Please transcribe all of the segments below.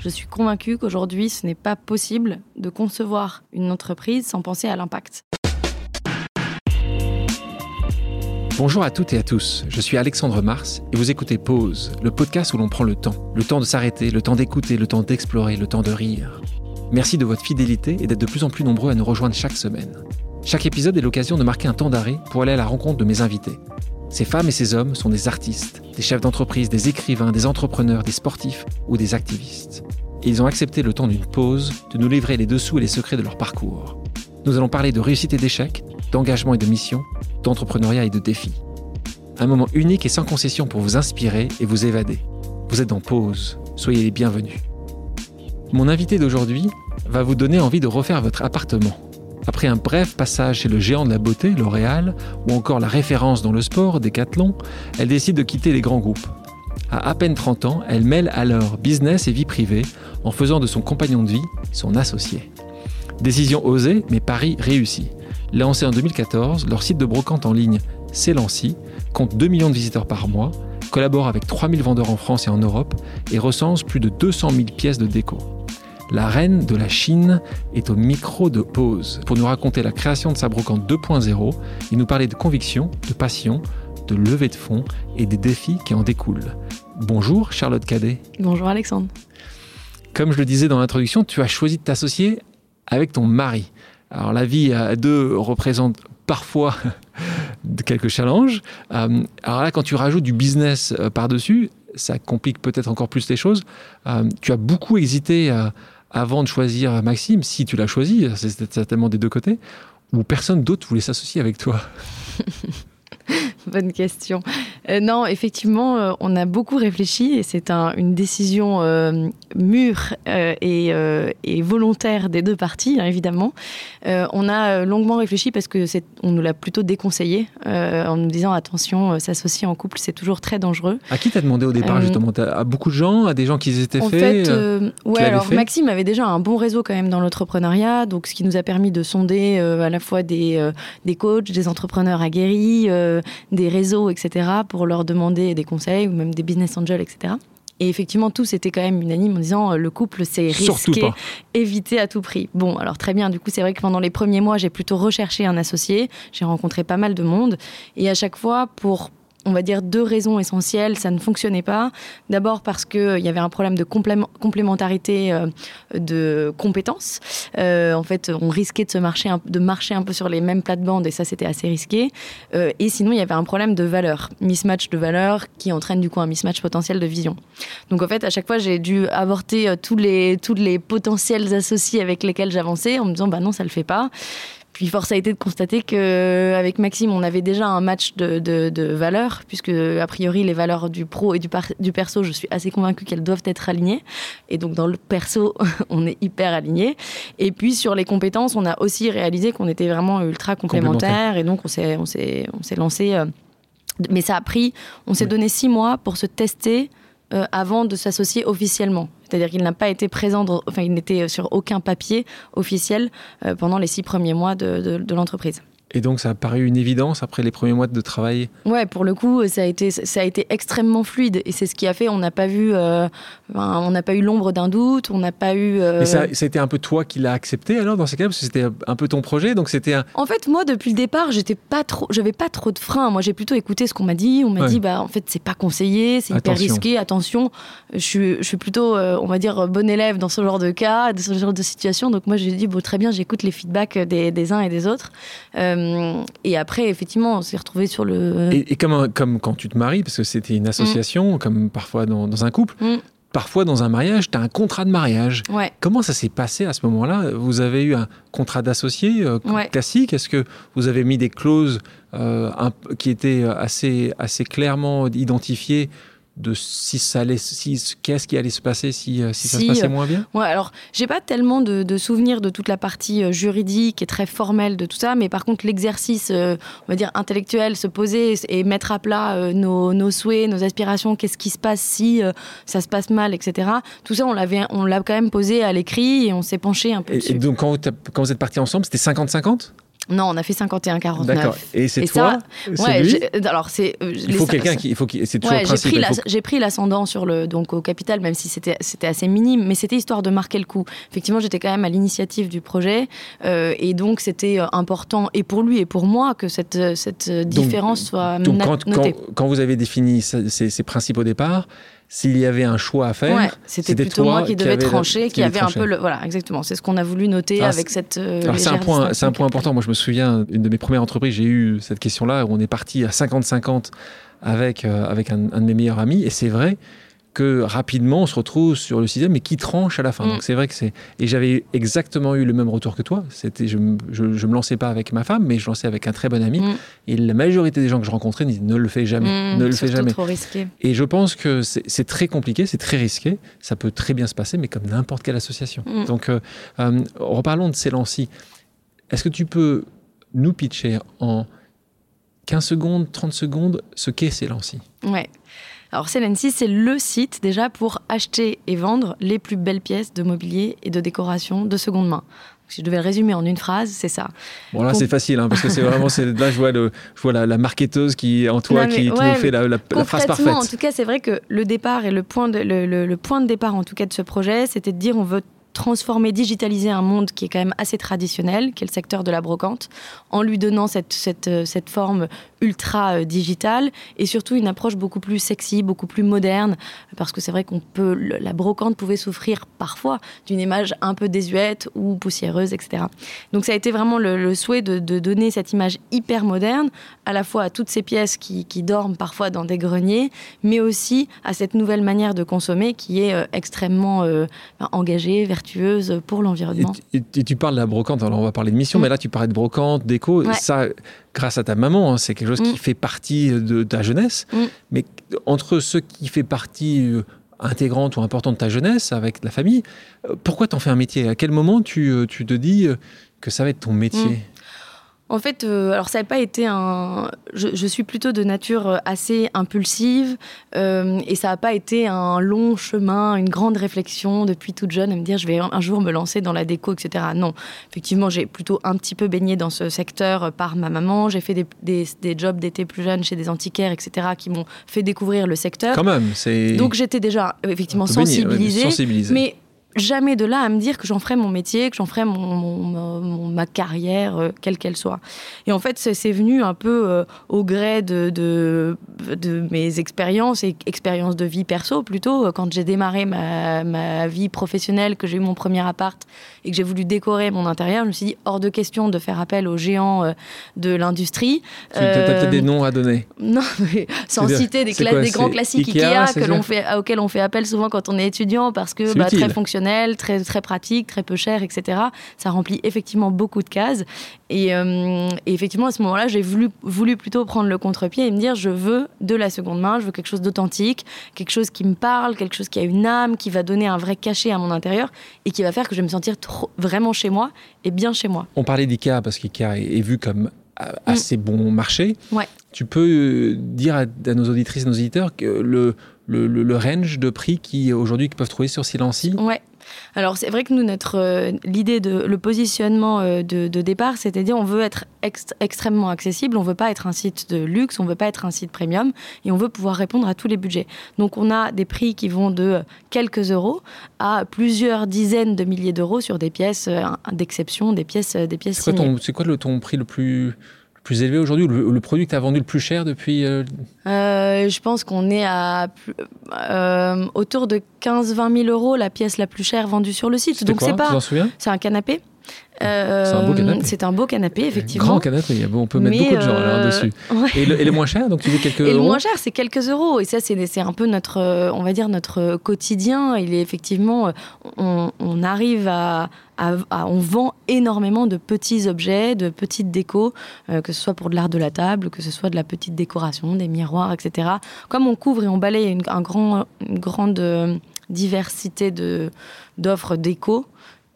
Je suis convaincue qu'aujourd'hui, ce n'est pas possible de concevoir une entreprise sans penser à l'impact. Bonjour à toutes et à tous, je suis Alexandre Mars et vous écoutez Pause, le podcast où l'on prend le temps. Le temps de s'arrêter, le temps d'écouter, le temps d'explorer, le temps de rire. Merci de votre fidélité et d'être de plus en plus nombreux à nous rejoindre chaque semaine. Chaque épisode est l'occasion de marquer un temps d'arrêt pour aller à la rencontre de mes invités. Ces femmes et ces hommes sont des artistes, des chefs d'entreprise, des écrivains, des entrepreneurs, des sportifs ou des activistes. Ils ont accepté le temps d'une pause de nous livrer les dessous et les secrets de leur parcours. Nous allons parler de réussite et d'échec, d'engagement et de mission, d'entrepreneuriat et de défis. Un moment unique et sans concession pour vous inspirer et vous évader. Vous êtes en pause, soyez les bienvenus. Mon invité d'aujourd'hui va vous donner envie de refaire votre appartement. Après un bref passage chez le géant de la beauté, L'Oréal, ou encore la référence dans le sport, Decathlon, elle décide de quitter les grands groupes. À à peine 30 ans, elle mêle alors business et vie privée en faisant de son compagnon de vie son associé. Décision osée, mais pari réussi. Lancé en 2014, leur site de brocante en ligne S'élancie compte 2 millions de visiteurs par mois, collabore avec 3000 vendeurs en France et en Europe et recense plus de 200 000 pièces de déco. La reine de la Chine est au micro de pause pour nous raconter la création de sa brocante 2.0 et nous parler de conviction, de passion, de levée de fonds et des défis qui en découlent. Bonjour Charlotte Cadet. Bonjour Alexandre. Comme je le disais dans l'introduction, tu as choisi de t'associer avec ton mari. Alors la vie à deux représente parfois quelques challenges. Euh, alors là, quand tu rajoutes du business euh, par-dessus, ça complique peut-être encore plus les choses. Euh, tu as beaucoup hésité avant de choisir Maxime, si tu l'as choisi, c'est certainement des deux côtés, ou personne d'autre voulait s'associer avec toi Bonne question. Euh, non, effectivement, euh, on a beaucoup réfléchi et c'est un, une décision euh, mûre et, et, volontaire des deux parties, hein, évidemment. On a longuement réfléchi parce que c'est, on nous l'a plutôt déconseillé en nous disant attention, s'associer en couple, c'est toujours très dangereux. À qui t'as demandé au départ justement? À beaucoup de gens, à des gens qui étaient en faits fait, ouais, alors fait? Maxime avait déjà un bon réseau quand même dans l'entrepreneuriat, donc ce qui nous a permis de sonder à la fois des, des coachs, des entrepreneurs aguerris, des réseaux, etc., pour leur demander des conseils ou même des business angels, etc. Et effectivement, tous étaient quand même unanimes en disant le couple, c'est risqué, éviter à tout prix. Bon, alors très bien, du coup, c'est vrai que pendant les premiers mois, j'ai plutôt recherché un associé, j'ai rencontré pas mal de monde, et à chaque fois, pour on va dire deux raisons essentielles, ça ne fonctionnait pas. D'abord parce qu'il euh, y avait un problème de complémentarité euh, de compétences. Euh, en fait, on risquait de, marcher un, de marcher un peu sur les mêmes plates-bandes et ça, c'était assez risqué. Et sinon, il y avait un problème de valeur, mismatch de valeur qui entraîne du coup un mismatch potentiel de vision. Donc en fait, à chaque fois, j'ai dû avorter tous les, tous les potentiels associés avec lesquels j'avançais en me disant, bah non, ça le fait pas. Puis force a été de constater qu'avec Maxime, on avait déjà un match de, de, de valeurs, puisque a priori les valeurs du pro et du, par, du perso, je suis assez convaincue qu'elles doivent être alignées. Et donc dans le perso, on est hyper aligné. Et puis sur les compétences, on a aussi réalisé qu'on était vraiment ultra complémentaires. Et donc on s'est on s'est on s'est lancé. Euh, mais ça a pris, on s'est oui. donné six mois pour se tester euh, avant de s'associer officiellement. C'est-à-dire qu'il n'a pas été présent, enfin, il n'était sur aucun papier officiel euh, pendant les six premiers mois de, de l'entreprise. Et donc, ça a paru une évidence après les premiers mois de travail Ouais, pour le coup, ça a été, ça a été extrêmement fluide. Et c'est ce qui a fait, on n'a pas vu, euh, on n'a pas eu l'ombre d'un doute, on n'a pas eu. Euh... Et ça, c'était un peu toi qui l'as accepté alors dans ces cas parce que c'était un peu ton projet, donc c'était. Un... En fait, moi, depuis le départ, j'étais pas trop, j'avais pas trop de freins. Moi, j'ai plutôt écouté ce qu'on m'a dit. On m'a ouais. dit, bah, en fait, c'est pas conseillé, c'est hyper risqué. Attention, je suis, je suis plutôt, euh, on va dire, bon élève dans ce genre de cas, dans ce genre de situation. Donc moi, j'ai dit, bon, très bien, j'écoute les feedbacks des, des uns et des autres. Euh, et après, effectivement, on s'est retrouvé sur le. Et, et comme, comme quand tu te maries, parce que c'était une association, mmh. comme parfois dans, dans un couple. Mmh. Parfois, dans un mariage, tu as un contrat de mariage. Ouais. Comment ça s'est passé à ce moment-là? Vous avez eu un contrat d'associé euh, ouais. classique? Est-ce que vous avez mis des clauses euh, un, qui étaient assez, assez clairement identifiées de si ça allait, si, qu'est-ce qui allait se passer si, si, si ça se passait moins bien? Ouais, alors j'ai pas tellement de, de, souvenirs de toute la partie euh, juridique et très formelle de tout ça, mais par contre l'exercice, euh, on va dire intellectuel, se poser et mettre à plat euh, nos, nos, souhaits, nos aspirations, qu'est-ce qui se passe si euh, ça se passe mal, etc. Tout ça, on l'avait, on l'a quand même posé à l'écrit et on s'est penché un peu et, dessus. Et donc quand vous êtes partis ensemble, c'était 50-50 Non, on a fait 51-49. D'accord. Et c'est toi ça, ouais, lui alors c'est. Euh, il faut quelqu'un qui, il faut c'est toujours ouais, J'ai pris l'ascendant sur le donc au capital, même si c'était c'était assez minime, mais c'était histoire de marquer le coup. Effectivement, j'étais quand même à l'initiative du projet, euh, et donc c'était euh, important et pour lui et pour moi que cette cette différence soit donc quand, notée. Quand, quand, vous avez défini ces, ces principes au départ s'il y avait un choix à faire, c'était plutôt moi qui devais trancher, qui, avait un peu le voilà exactement. C'est ce qu'on a voulu noter avec cette. Euh, c'est un point, c'est un point important. Moi, je me souviens une de mes premières entreprises, j'ai eu cette question-là où on est parti à 50-50 avec euh, avec un, un, de mes meilleurs amis, et c'est vrai que rapidement on se retrouve sur le sixième, mais qui tranche à la fin. Mm. Donc c'est vrai que c'est. Et j'avais exactement eu le même retour que toi. C'était, je, je, me lançais pas avec ma femme, mais je lançais avec un très bon ami. Mm. Et la majorité des gens que je rencontrais disaient ne le fais jamais, mm, ne le fais jamais. trop risqué. Et je pense que c'est très compliqué, c'est très risqué. Ça peut très bien se passer, mais comme n'importe quelle association. Donc euh, euh, reparlons de Célancy. Est-ce que tu peux nous pitcher en 15 secondes, 30 secondes ce qu'est Célancy Ouais. Alors Celency, c'est le site déjà pour acheter et vendre les plus belles pièces de mobilier et de décoration de seconde main. Si je devais le résumer en une phrase, c'est ça. Bon là c'est facile hein, parce que c'est vraiment là je vois, le, je vois la, marketeuse qui en toi qui, nous fait la, phrase parfaite. En tout cas c'est vrai que le départ et le point de, le point de départ en tout cas de ce projet, c'était de dire on veut transformer, digitaliser un monde qui est quand même assez traditionnel, qui est le secteur de la brocante, en lui donnant cette, cette, euh, cette forme ultra euh, digitale et surtout une approche beaucoup plus sexy, beaucoup plus moderne, parce que c'est vrai qu'on peut, la brocante pouvait souffrir parfois d'une image un peu désuète ou poussiéreuse, etc. Donc ça a été vraiment le, souhait de, donner cette image hyper moderne, à la fois à toutes ces pièces qui, qui, dorment parfois dans des greniers, mais aussi à cette nouvelle manière de consommer qui est euh, extrêmement engagée, vertueuse pour l'environnement. Et, tu parles de la brocante, alors on va parler de mission, mm. mais là tu parlais de brocante, d'éco, ça, grâce à ta maman, hein, c'est quelque chose qui mm. fait partie de ta jeunesse, mm. mais entre ce qui fait partie euh, intégrante ou importante de ta jeunesse avec la famille, euh, pourquoi t'en fais un métier? À quel moment tu, euh, tu, te dis que ça va être ton métier? En fait, euh, alors ça n'a pas été un. Je, suis plutôt de nature euh, assez impulsive euh, et ça n'a pas été un long chemin, une grande réflexion depuis toute jeune à me dire je vais un jour me lancer dans la déco, etc. Non, effectivement, j'ai plutôt un petit peu baigné dans ce secteur par ma maman. J'ai fait des, des, jobs d'été plus jeunes chez des antiquaires, etc., qui m'ont fait découvrir le secteur. Quand même, c'est. Donc j'étais déjà effectivement sensibilisée, sensibilisée. Mais jamais de là à me dire que j'en ferais mon métier, que j'en ferais mon, ma carrière, euh, quelle qu'elle soit. Et en fait, c'est venu un peu euh, au gré de, de, de mes expériences et expériences de vie perso plutôt. Quand j'ai démarré ma, ma, vie professionnelle, que j'ai eu mon premier appart et que j'ai voulu décorer mon intérieur, je me suis dit hors de question de faire appel aux géants euh, de l'industrie. Tu as peut-être des noms à donner Non, mais sans citer des, des grands classiques Ikea, que l'on fait, auxquels on fait appel souvent quand on est étudiant parce que bah, très fonctionnel très, très pratique, très peu cher, etc. Ça remplit effectivement beaucoup de cases. Et, euh, effectivement, à ce moment-là, j'ai voulu, voulu plutôt prendre le contre-pied et me dire, je veux de la seconde main, je veux quelque chose d'authentique, quelque chose qui me parle, quelque chose qui a une âme, qui va donner un vrai cachet à mon intérieur et qui va faire que je vais me sentir trop, vraiment chez moi et bien chez moi. On parlait d'IKEA parce qu'IKEA est, vu comme mm. assez bon marché. Ouais. Tu peux euh, dire à, nos auditrices, nos auditeurs que le, le, le, range de prix qui aujourd'hui peuvent trouver sur Silency Ouais. Alors c'est vrai que nous, notre euh, l'idée de le positionnement euh, de, départ, c'est-à-dire on veut être extrêmement accessible, on veut pas être un site de luxe, on veut pas être un site premium, et on veut pouvoir répondre à tous les budgets. Donc on a des prix qui vont de quelques euros à plusieurs dizaines de milliers d'euros sur des pièces euh, d'exception, des pièces, des pièces. C'est quoi, c'est quoi le, ton prix le plus plus élevé aujourd'hui ou le, produit que tu as vendu le plus cher depuis euh, euh, Je pense qu'on est à euh, autour de 15-20 000 euros la pièce la plus chère vendue sur le site. Donc c'est pas. C'est un canapé. Euh, c'est un beau canapé. C'est un beau canapé, effectivement. Grand canapé, on peut mettre beaucoup de gens euh, dessus. Et, le, moins cher, donc tu dis quelques et euros le moins cher, c'est quelques euros. Et ça, c'est un peu notre, euh, on va dire, notre quotidien. Il est effectivement, on, arrive à, on vend énormément de petits objets, de petites décos, que ce soit pour de l'art de la table, que ce soit de la petite décoration, des miroirs, etc. Comme on couvre et on balaye une, un grand, une grande diversité d'offres déco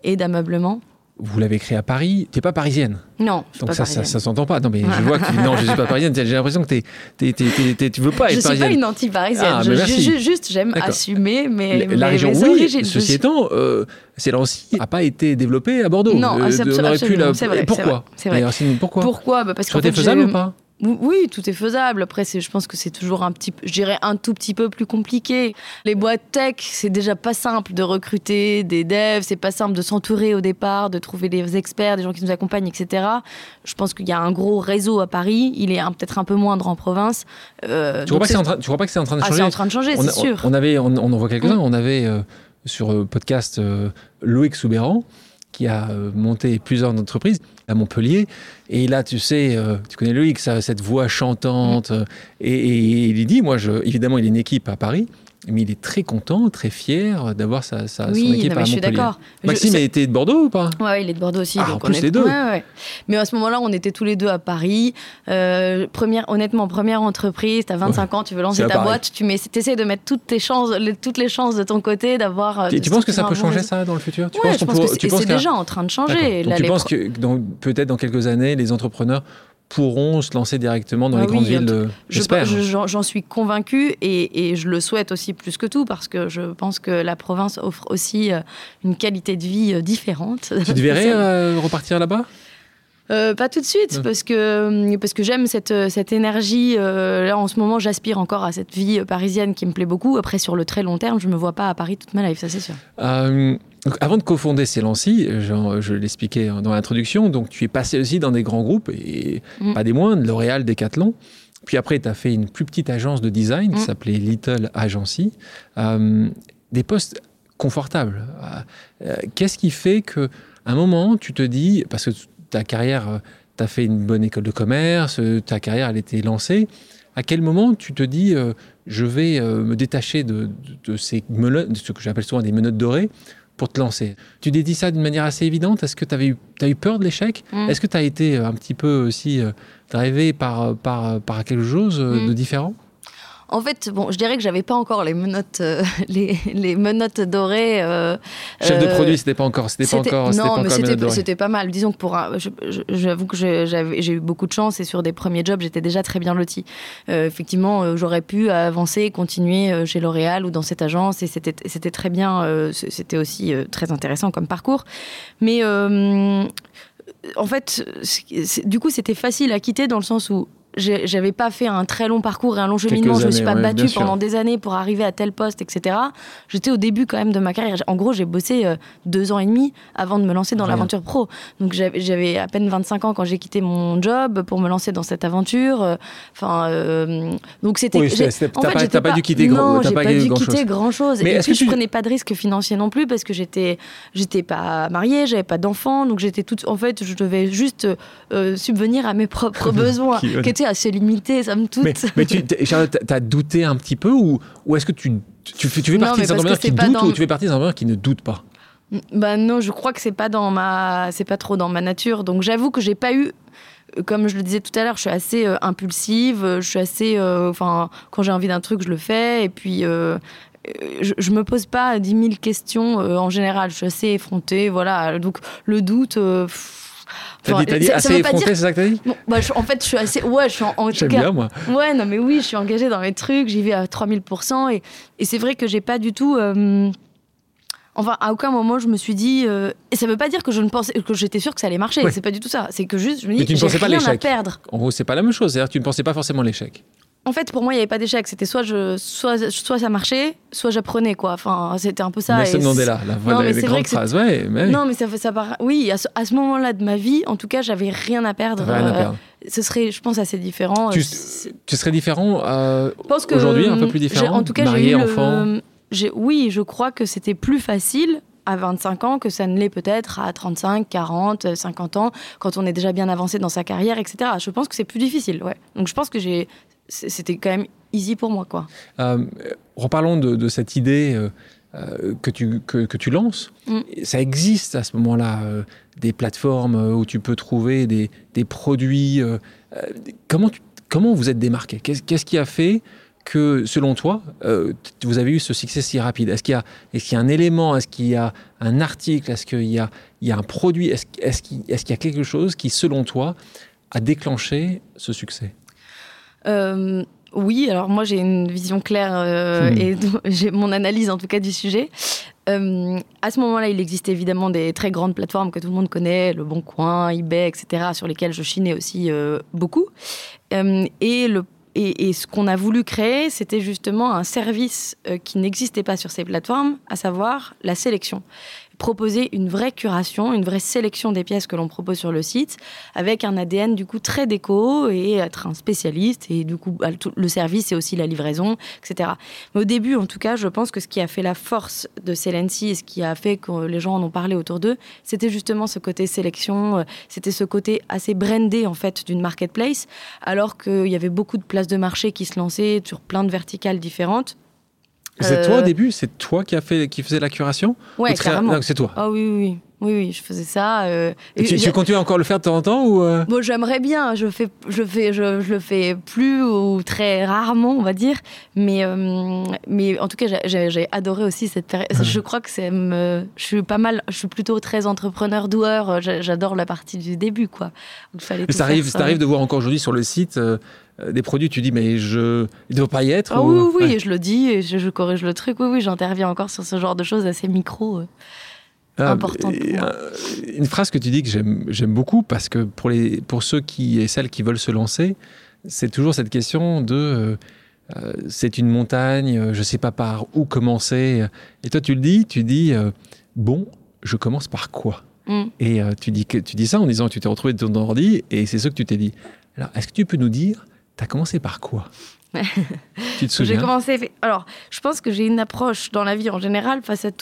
et d'ameublement, vous l'avez créé à Paris. Tu n'es pas parisienne. Non, je Donc pas ça, parisienne. ça, ça s'entend pas. Non, mais je vois que non, je suis pas parisienne. J'ai l'impression que t'es, t'es, t'es, t'es- t'es- tu veux pas être je suis parisienne. pas une anti-parisienne. Ah, Je- je- juste, j'aime D'accord. assumer mes, La- mes- la région, mes oui. origines. Ceci suis- étant, euh, c'est Lancy n'a pas été développé à Bordeaux. Non, Euh, c'est on aurait pu absolument, la- c'est vrai, Et pourquoi c'est vrai, c'est vrai. D'ailleurs, pourquoi Pourquoi? Bah Parce été fait, faisable ou pas? Oui, tout est faisable. Après, je pense que c'est toujours un petit, je dirais un tout petit peu plus compliqué. Les boîtes tech, c'est déjà pas simple de recruter des devs, c'est pas simple de s'entourer au départ, de trouver des experts, des gens qui nous accompagnent, etc. Je pense qu'il y a un gros réseau à Paris. Il est peut-être un peu moindre en province. Euh, tu crois, pas que c'est en train, tu crois pas que c'est en train de Ah, changer c'est en train de changer, on, c'est sûr. on avait, on, on en voit quelques-uns. Mm. On avait euh, sur euh, podcast euh, Loïc Soubéran qui a euh, monté plusieurs entreprises à Montpellier. Et là, tu sais, euh, tu connais Loïc, ça, cette voix chantante. Mm. euh, et, et il dit, moi, je, évidemment, il a une équipe à Paris, mais il est très content, très fier d'avoir sa, sa- son oui, équipe non, mais à je suis d'accord. Je- Maxime c'est- a été de Bordeaux ou pas? Ouais, il est de Bordeaux aussi. Ah, donc en on plus, est- les deux. Ouais, ouais. Mais à ce moment-là, on était tous les deux à Paris. Euh, première, honnêtement, première entreprise, t'as 25 ans, tu veux lancer ta boîte, tu mets, essaies de mettre toutes tes chances, les- toutes les chances de ton côté d'avoir. euh, Tu, tu penses que ça peut changer ça dans le futur? Tu penses je pense que c'est déjà en train de changer. Tu penses que peut-être dans quelques années, les entrepreneurs pourront se lancer directement dans Ah les grandes villes J'espère. je- J'en suis convaincue et, et je le souhaite aussi plus que tout parce que je pense que la province offre aussi euh, une qualité de vie euh, différente. Tu te verrais euh, repartir là-bas? Euh, pas tout de suite, parce que, parce que j'aime cette, cette énergie. euh, là, en ce moment, j'aspire encore à cette vie parisienne qui me plaît beaucoup. Après, sur le très long terme, je me vois pas à Paris toute ma life, ça c'est sûr. Euh, donc, avant de cofonder Célancy, genre, je l'expliquais dans l'introduction, donc tu es passé aussi dans des grands groupes, et Mm. pas des moindres, L'Oréal, Decathlon. Puis après, tu as fait une plus petite agence de design qui Mm. s'appelait Little Agency. Euh, des postes confortables. Euh, euh, Qu'est-ce qui fait que à un moment, tu te dis, parce que ta carrière, tu as fait une bonne école de commerce, euh, ta carrière, elle était lancée. À quel moment tu te dis, euh, je vais euh, me détacher de, de- de ces menottes, de ce que j'appelle souvent des menottes dorées, pour te lancer Tu dit ça d'une manière assez évidente Est-ce que tu avais eu, t'as eu peur de l'échec Mm. Est-ce que tu as été euh, un petit peu aussi euh, drivé par, par, par quelque chose euh, Mm. de différent? En fait, bon, je dirais que j'avais pas encore les menottes, euh, les, les menottes dorées. euh, Chef de euh, produit, c'était pas encore, c'était pas encore, non, pas mais c'était, pas mal. Disons que pour j'avoue que j'ai eu beaucoup de chance et sur des premiers jobs, j'étais déjà très bien lotie. Euh, effectivement, j'aurais pu avancer, continuer chez L'Oréal ou dans cette agence et c'était, c'était très bien. c'était aussi très intéressant comme parcours. Mais en fait, du coup, c'était facile à quitter dans le sens où j'avais pas fait un très long parcours et un long cheminement. Je me suis pas ouais, battue pendant des années pour arriver à tel poste, etc. J'étais au début quand même de ma carrière. En gros, j'ai bossé euh, deux ans et demi avant de me lancer dans l'aventure pro. Donc j'avais à peine 25 ans quand j'ai quitté mon job pour me lancer dans cette aventure. Euh, Enfin, euh, donc c'était. Oui, t'as fait, pas- pas dû quitter grand- Non, j'ai pas pas, dû quitter grand chose. Mais et est-ce puis que je tu- prenais pas de risque financier non plus parce que j'étais j'étais pas mariée, j'avais pas d'enfants, donc j'étais toute. En fait, je devais juste euh, subvenir à mes propres besoins, Qui- qui étaient assez limités, somme toute. Mais, mais tu, Charlotte, t'as douté un petit peu ou, ou est-ce que tu, tu, fais- tu fais Non, partie des entrepreneurs qui doutent dans- ou tu fais partie des entrepreneurs qui ne doutent pas? Bah non, je crois que c'est pas dans ma, c'est pas trop dans ma nature. Donc j'avoue que j'ai pas eu, euh, comme je le disais tout à l'heure, je suis assez euh, impulsive. euh, Je suis assez, euh, enfin, quand j'ai envie d'un truc, je le fais. Et puis. euh, je, je me pose pas 10 000 questions en général. Je suis assez effrontée, voilà. Donc le doute. pff, T'as enfin, dit, dit assez effronté, c'est ça que t'as dit Bon, bah, je- en fait, je suis assez. Ouais, je suis en, en tout cas. bien, moi. Ouais, non, mais oui, je suis engagée dans mes trucs, j'y vais à 3000%. Et, et c'est vrai que j'ai pas du tout. euh, Enfin, à aucun moment, je me suis dit. euh, Et ça veut pas dire que je ne pensais que j'étais sûre que ça allait marcher. Ouais. C'est pas du tout ça. C'est que juste, je me dis, tu ne j'ai pensais pas rien à l'échec. perdre. En gros, c'est pas la même chose. C'est-à-dire tu ne pensais pas forcément l'échec. En fait, pour moi, il n'y avait pas d'échec. C'était soit, je, soit, soit ça marchait, soit j'apprenais, quoi. Enfin, c'était un peu ça. Nelson Mandela, la, Non, la, les grandes phrases. Ouais, mais oui. Non, mais ça, fait- ça part- Oui, à ce, à ce moment-là de ma vie, en tout cas, j'avais rien à perdre. Rien à Euh, perdre. Ce serait, je pense, assez différent. Tu- Euh, Tu serais différent euh, aujourd'hui, un peu plus j'ai- différent En tout cas, Marié, j'ai eu enfant Oui, je crois que c'était plus facile à 25 ans que ça ne l'est peut-être à 35, 40, euh, 50 ans, quand on est déjà bien avancé dans sa carrière, etc. Je pense que c'est plus difficile, ouais. Donc je pense que j'ai, c'était quand même easy pour moi, quoi. Euh, reparlons de, de cette idée euh, euh, que, tu, que, que tu lances. Mm. Ça existe à ce moment-là, euh, des plateformes où tu peux trouver des, des produits. comment, tu- comment vous êtes démarqué? Qu'est-ce qui a fait que, selon toi, vous avez eu ce succès si rapide? Est-ce qu'il y, est y, a un élément? Est-ce qu'il y a un article? Est-ce qu'il y, y a, un produit? Est-ce est qu'il est y a quelque chose qui, selon toi, a déclenché ce succès? Oui, alors moi j'ai une vision claire euh, hmm. et j'ai mon analyse en tout cas du sujet. Euh, à ce moment-là, il existe évidemment des très grandes plateformes que tout le monde connaît, Le Bon Coin, eBay, etc., sur lesquelles je chinais aussi euh, beaucoup. et, le, et, et, ce qu'on a voulu créer, c'était justement un service qui n'existait pas sur ces plateformes, à savoir la sélection proposer une vraie curation, une vraie sélection des pièces que l'on propose sur le site, avec un ADN du coup très déco et être un spécialiste. Et du coup, bah, le service et aussi la livraison, etc. Mais au début, en tout cas, je pense que ce qui a fait la force de Celency et ce qui a fait que les gens en ont parlé autour d'eux, c'était justement ce côté sélection, euh, c'était ce côté assez brandé en fait d'une marketplace, alors qu'il y avait beaucoup de places de marché qui se lançaient sur plein de verticales différentes. C'est toi au euh, début C'est toi qui, a fait, qui faisait la curation? Ouais, carrément. C'est toi. Ah oui, oui, oui, oui, je faisais ça. Euh, et tu, continues encore à le faire de temps en temps ou euh Bon, j'aimerais bien. Je fais, je fais, je, je, le fais plus ou très rarement, on va dire. Mais, mais en tout cas, j'ai adoré aussi cette période. Je crois que c'est, je suis pas mal. Je suis plutôt très entrepreneur doueur. J'adore la partie du début, quoi. Fallait. ça arrive, ça arrive de voir encore aujourd'hui sur le site euh, des produits, tu dis, mais je, il ne doit pas y être ah, Oui, oui, je le dis, et je, corrige le truc. Oui, oui, j'interviens encore sur ce genre de choses assez micro. Euh, ah. Euh, une phrase que tu dis que j'aime beaucoup, parce que pour, les, pour ceux qui et celles qui veulent se lancer, c'est toujours cette question de c'est une montagne, je ne sais pas par où commencer. Et toi, tu le dis, tu dis bon, je commence par quoi? Mm. Et tu, dis que, tu dis ça en disant que tu t'es retrouvé de ton ordi et c'est ce que tu t'es dit. Alors, est-ce que tu peux nous dire tu as commencé par quoi? Tu te souviens? J'ai commencé. Alors, je pense que j'ai une approche dans la vie en général face à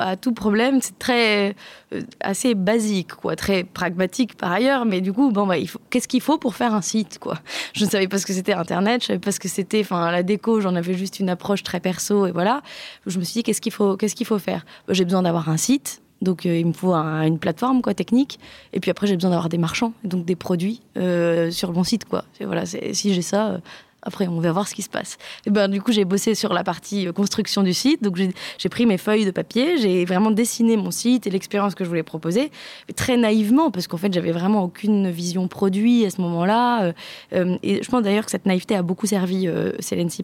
à tout problème. C'est très. Euh, assez basique, quoi. Très pragmatique par ailleurs. Mais du coup, bon, bah, qu'est-ce qu'il faut pour faire un site, quoi? Je ne savais pas ce que c'était Internet. Je ne savais pas ce que c'était. Enfin, la déco, j'en avais juste une approche très perso. Et voilà. Je me suis dit, qu'est-ce qu'il faut, qu'est-ce qu'il faut faire? J'ai besoin d'avoir un site donc euh, il me faut une plateforme quoi technique. Et puis après j'ai besoin d'avoir des marchands, donc des produits euh, sur mon site quoi. Voilà, si j'ai ça, après, on va voir ce qui se passe. Et ben, du coup, j'ai bossé sur la partie construction du site. Donc, j'ai pris mes feuilles de papier, j'ai vraiment dessiné mon site et l'expérience que je voulais proposer, très naïvement, parce qu'en fait, j'avais vraiment aucune vision produit à ce moment-là. et je pense d'ailleurs que cette naïveté a beaucoup servi euh,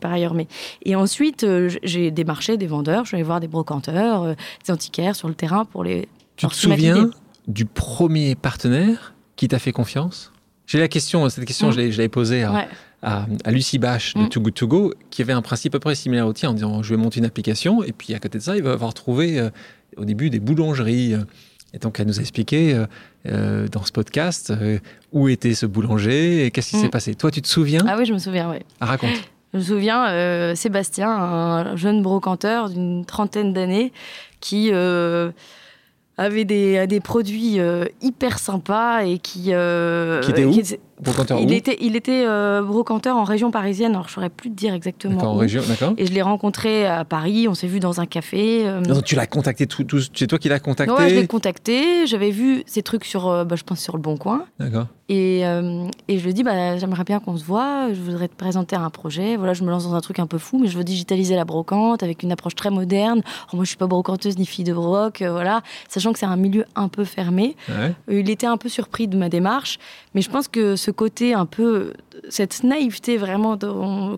par ailleurs. Mais... Et ensuite, j'ai démarché des vendeurs, je vais voir des brocanteurs, des antiquaires sur le terrain pour les. Tu te souviens du premier partenaire qui t'a fait confiance? J'ai la question, cette question, mmh. je l'avais posée à, à, Lucie Bache de mmh. Too Good To Go, qui avait un principe à peu près similaire au tien, en disant je vais monter une application, et puis à côté de ça, il va avoir trouvé euh, au début des boulangeries. Et donc, elle nous a expliqué euh, euh, dans ce podcast où était ce boulanger et qu'est-ce qui s'est mmh. passé. Toi, tu te souviens? Ah oui, je me souviens, oui. Ah, raconte. Je me souviens, Sébastien, un jeune brocanteur d'une trentaine d'années, qui avait des, des produits hyper sympas et qui... qui était où? Brocanteur il était, il était euh, brocanteur en région parisienne, alors je ne saurais plus te dire exactement. en région, d'accord. Et je l'ai rencontré à Paris, on s'est vu dans un café. Euh. tu l'as contacté, tout, tout c'est toi qui l'as contacté Ouais, je l'ai contacté, j'avais vu ces trucs sur, euh, bah, je pense, sur Le Bon Coin. D'accord. Et, et je lui ai dit, bah, j'aimerais bien qu'on se voit, je voudrais te présenter un projet. Voilà, je me lance dans un truc un peu fou, mais je veux digitaliser la brocante avec une approche très moderne. moi, je ne suis pas brocanteuse ni fille de broc, voilà, sachant que c'est un milieu un peu fermé. il était un peu surpris de ma démarche, mais je pense que ce côté un peu cette naïveté vraiment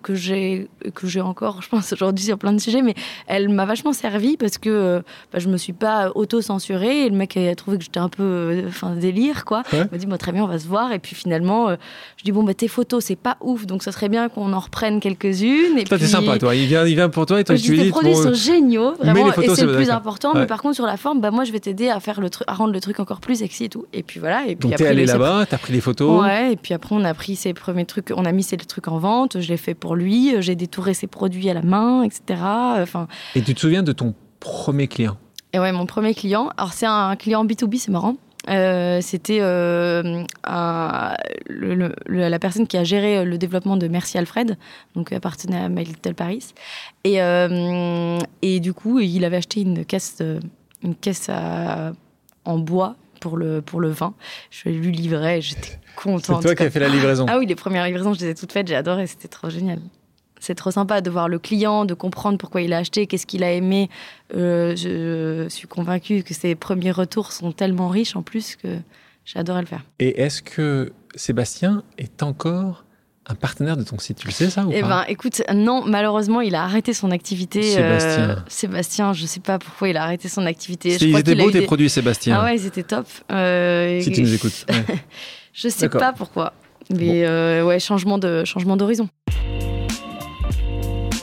que j'ai que j'ai encore je pense aujourd'hui sur plein de sujets mais elle m'a vachement servi parce que bah, je me suis pas auto censurée et le mec a trouvé que j'étais un peu enfin délire quoi. Il m'a dit moi très bien on va se voir. Et puis finalement euh, je dis bon bah tes photos c'est pas ouf donc ça serait bien qu'on en reprenne quelques-unes. Et toi t'es sympa toi. Il vient il vient pour toi et toi tu dis tes produits sont géniaux vraiment et c'est le plus important. Mais par contre sur la forme bah moi je vais t'aider à faire le truc à rendre le truc encore plus sexy et tout. Et puis voilà et puis donc t'es allé là-bas t'as pris des photos. Ouais et puis après on a pris ses premiers trucs, on a mis ces trucs en vente, je l'ai fait pour lui, j'ai détouré ses produits à la main, etc. Enfin. Et tu te souviens de ton premier client? Et ouais, mon premier client. Alors c'est un client B2B, c'est marrant. Euh, c'était euh, la personne qui a géré le développement de Merci Alfred, donc appartenait à My Little Paris. Et, euh, et du coup, il avait acheté une caisse, une caisse en bois pour le, pour le vin. Je lui livrais, j'étais contente. C'est toi qui as fait la livraison Ah oui, les premières livraisons, je les ai toutes faites, j'ai adoré, c'était trop génial. c'est trop sympa de voir le client, de comprendre pourquoi il a acheté, qu'est-ce qu'il a aimé. Euh, je, suis convaincue que ces premiers retours sont tellement riches en plus que adoré le faire. Et est-ce que Sébastien est encore un partenaire de ton site, tu le sais ça ou eh pas? ben, écoute, non, malheureusement, il a arrêté son activité. Sébastien. Euh, Sébastien, je sais pas pourquoi il a arrêté son activité. ils étaient beaux tes produits, Sébastien. Ah ouais, ils étaient top. Euh, si tu nous écoutes. je sais pas pourquoi, mais ouais, changement de changement d'horizon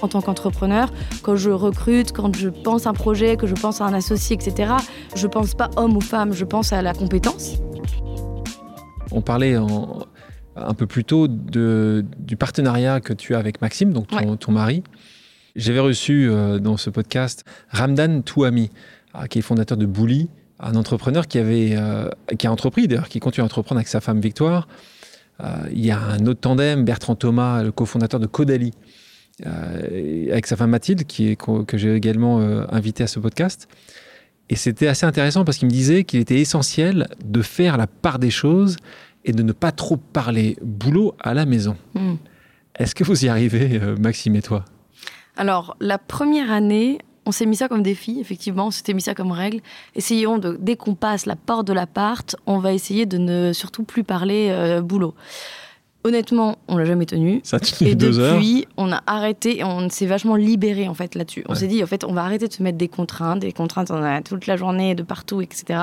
en tant qu'entrepreneur, quand je recrute, quand je pense à un projet, que je pense à un associé, etc., je pense pas homme ou femme, je pense à la compétence. On parlait un peu plus tôt du partenariat que tu as avec Maxime, donc ton, mari. J'avais reçu euh, dans ce podcast Ramdan Touami, euh, qui est fondateur de Bouli, un entrepreneur qui, avait, euh, qui a entrepris, d'ailleurs, qui continue à entreprendre avec sa femme Victoire. il y a un autre tandem, Bertrand Thomas, le cofondateur de euh, avec sa femme Mathilde, qui est, que j'ai également euh, invité à ce podcast. Et c'était assez intéressant parce qu'il me disait qu'il était essentiel de faire la part des choses et de ne pas trop parler boulot à la maison. Hmm. Est-ce que vous y arrivez, euh, Maxime et toi? Alors, la première année, on s'est mis ça comme défi, effectivement, on s'était mis ça comme règle. Essayons de, dès qu'on passe la porte de l'appart, on va essayer de ne surtout plus parler boulot. Honnêtement, on l'a jamais tenu. Ça et depuis, on a arrêté et on s'est vachement libéré en fait là-dessus. On s'est dit en fait, on va arrêter de se mettre des contraintes, des contraintes on a toute la journée, de partout, etc.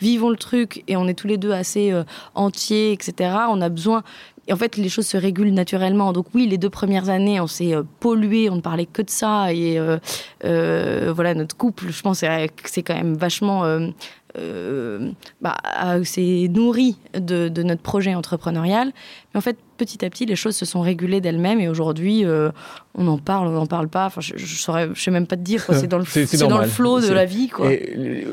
Vivons le truc et on est tous les deux assez euh, entiers, etc. On a besoin. Et en fait, les choses se régulent naturellement. Donc oui, les deux premières années, on s'est euh, pollué, on ne parlait que de ça. Et euh, voilà, notre couple, je pense, c'est quand même vachement euh, bah, s'est nourri de, notre projet entrepreneurial. Mais en fait, petit à petit, les choses se sont régulées d'elles-mêmes et aujourd'hui, euh, on en parle, on n'en parle pas. Enfin, je ne sais même pas te dire. C'est dans le, dans le flot de la vie. Quoi. Euh,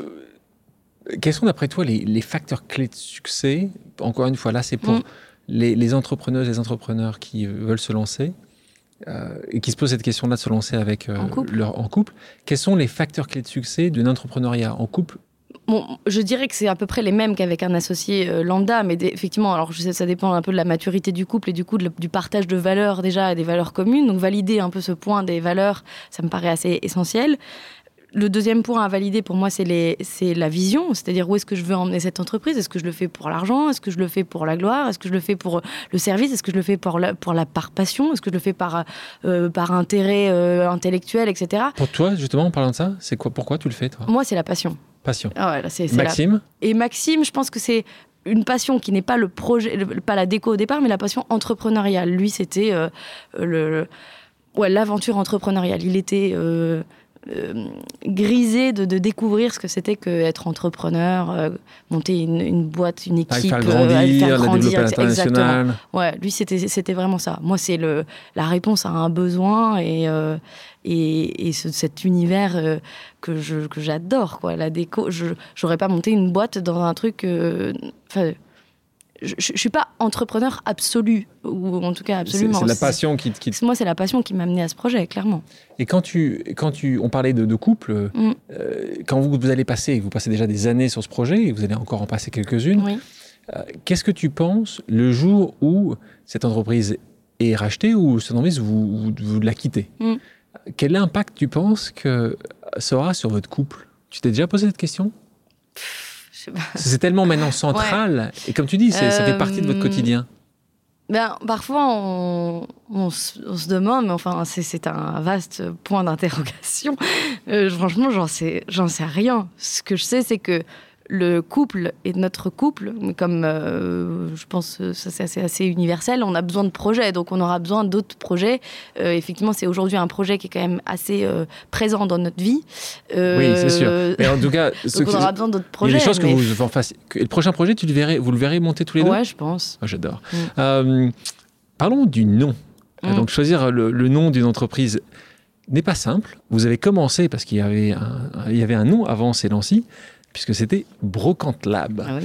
quels sont, d'après toi, les, facteurs clés de succès? Encore une fois, là, c'est pour mm. les, les, entrepreneuses et les entrepreneurs qui veulent se lancer. et qui se posent cette question-là de se lancer avec leur en couple. Quels sont les facteurs clés de succès d'un entrepreneuriat en couple je dirais que c'est à peu près les mêmes qu'avec un associé euh, lambda, mais effectivement, alors je sais, ça dépend un peu de la maturité du couple et du coup du partage de valeurs déjà et des valeurs communes. Donc valider un peu ce point des valeurs, ça me paraît assez essentiel. Le deuxième point à valider pour moi, c'est la vision, c'est-à-dire où est-ce que je veux emmener cette entreprise? Est-ce que je le fais pour l'argent? Est-ce que je le fais pour la gloire? Est-ce que je le fais pour le service? Est-ce que je le fais pour la, pour la par passion? Est-ce que je le fais par, euh, par intérêt euh, intellectuel, etc. Pour toi, justement, en parlant de ça, c'est quoi Pourquoi tu le fais, toi? Moi, c'est la passion. Passion. Ah Maxime? Et Maxime, je pense que c'est une passion qui n'est pas le projet, pas la déco au départ, mais la passion entrepreneuriale. Lui, c'était euh, le, ouais, l'aventure entrepreneuriale. Il était euh, euh, grisé de, découvrir ce que c'était qu'être entrepreneur, monter une, boîte, une équipe, faire grandir, faire grandir exactement. Ouais, lui, c'était, c'était vraiment ça. Moi, c'est le, la réponse à un besoin et et, cet univers euh, que je, que j'adore quoi la déco je j'aurais pas monté une boîte dans un truc euh, je, je, suis pas entrepreneur absolu ou en tout cas absolument. c'est, la passion qui, qui... moi c'est la passion qui m'a amené à ce projet clairement. Et quand tu quand tu on parlait de, de couple mm. euh, quand vous, vous allez passer vous passez déjà des années sur ce projet et vous allez encore en passer quelques-unes oui. qu'est-ce que tu penses le jour où cette entreprise est rachetée ou cette entreprise vous, vous, la quittez mm. Quel impact tu penses que ça aura sur votre couple? Tu t'es déjà posé cette question? C'est tellement maintenant central. Et comme tu dis, ça fait partie de votre euh, quotidien. Ben, parfois, on, se, demande, mais enfin, c'est un vaste point d'interrogation. Euh, franchement, j'en sais, sais rien. Ce que je sais, c'est que le couple et notre couple, comme euh, je pense que ça c'est assez, universel, on a besoin de projets, donc on aura besoin d'autres projets. Euh, effectivement, c'est aujourd'hui un projet qui est quand même assez euh, présent dans notre vie. oui, c'est sûr. Mais en tout cas, donc on aura besoin d'autres projets. Il y a des choses que vous en fassiez. Le prochain projet, tu le verrais, vous le verrez monter tous les deux Ouais, je pense. Ah, j'adore. Mm. parlons du nom. Mm. Donc choisir le, le nom d'une entreprise n'est pas simple. Vous avez commencé parce qu'il y avait un, il y avait un nom avant C'est Lancy puisque c'était Brocante Lab. Ah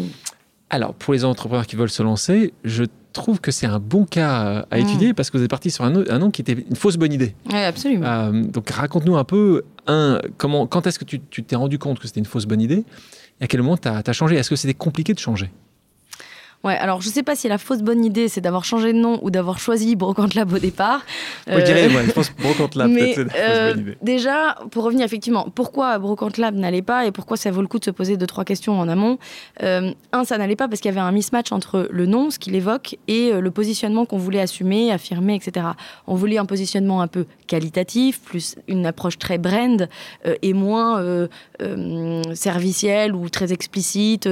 Alors, pour les entrepreneurs qui veulent se lancer, je trouve que c'est un bon cas à mm. étudier parce que vous êtes parti sur un, nom qui était une fausse bonne idée. Oui, absolument. Euh, donc, raconte-nous un peu, un, comment, quand est-ce que tu t'es rendu compte que c'était une fausse bonne idée et à quel moment tu as, changé? Est-ce que c'était compliqué de changer? Ouais, alors je sais pas si la fausse bonne idée c'est d'avoir changé de nom ou d'avoir choisi Brocante Lab au départ. Euh... je pense Brocante Lab peut-être c'est la fausse euh, bonne idée. Déjà, pour revenir effectivement, pourquoi Brocante Lab n'allait pas et pourquoi ça vaut le coup de se poser deux trois questions en amont. Euh, un, ça n'allait pas parce qu'il y avait un mismatch entre le nom, ce qu'il évoque, et euh, le positionnement qu'on voulait assumer, affirmer, etc. On voulait un positionnement un peu qualitatif, plus une approche très brand et moins servicielle ou très explicite.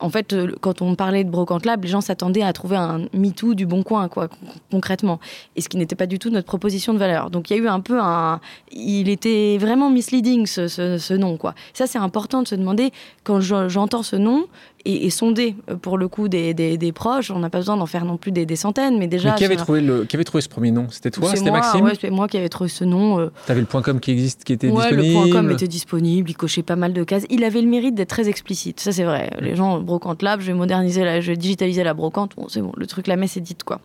En fait, quand on parlait de Brocante Lab, les gens s'attendaient à trouver un MeToo du bon coin, quoi, con- concrètement. Et ce qui n'était pas du tout notre proposition de valeur. Donc il y a eu un peu un. Il était vraiment misleading ce, ce- ce nom, quoi. Ça, c'est important de se demander, quand je- j'entends ce nom, et, et sonder euh, pour le coup des, des- des proches, on n'a pas besoin d'en faire non plus des, des centaines, mais déjà. Mais qui avait, trouvé le, qui avait trouvé ce premier nom? C'était toi C'était Maxime? ouais, c'est moi qui avais trouvé ce nom. euh, T'avais le point .com qui existe, qui était ouais, disponible le point .com était disponible, il cochait pas mal de cases. Il avait le mérite d'être très explicite, ça c'est vrai. Les gens, brocante lab, je vais moderniser, la, je vais digitaliser la brocante, bon c'est bon, le truc, la messe est dite quoi.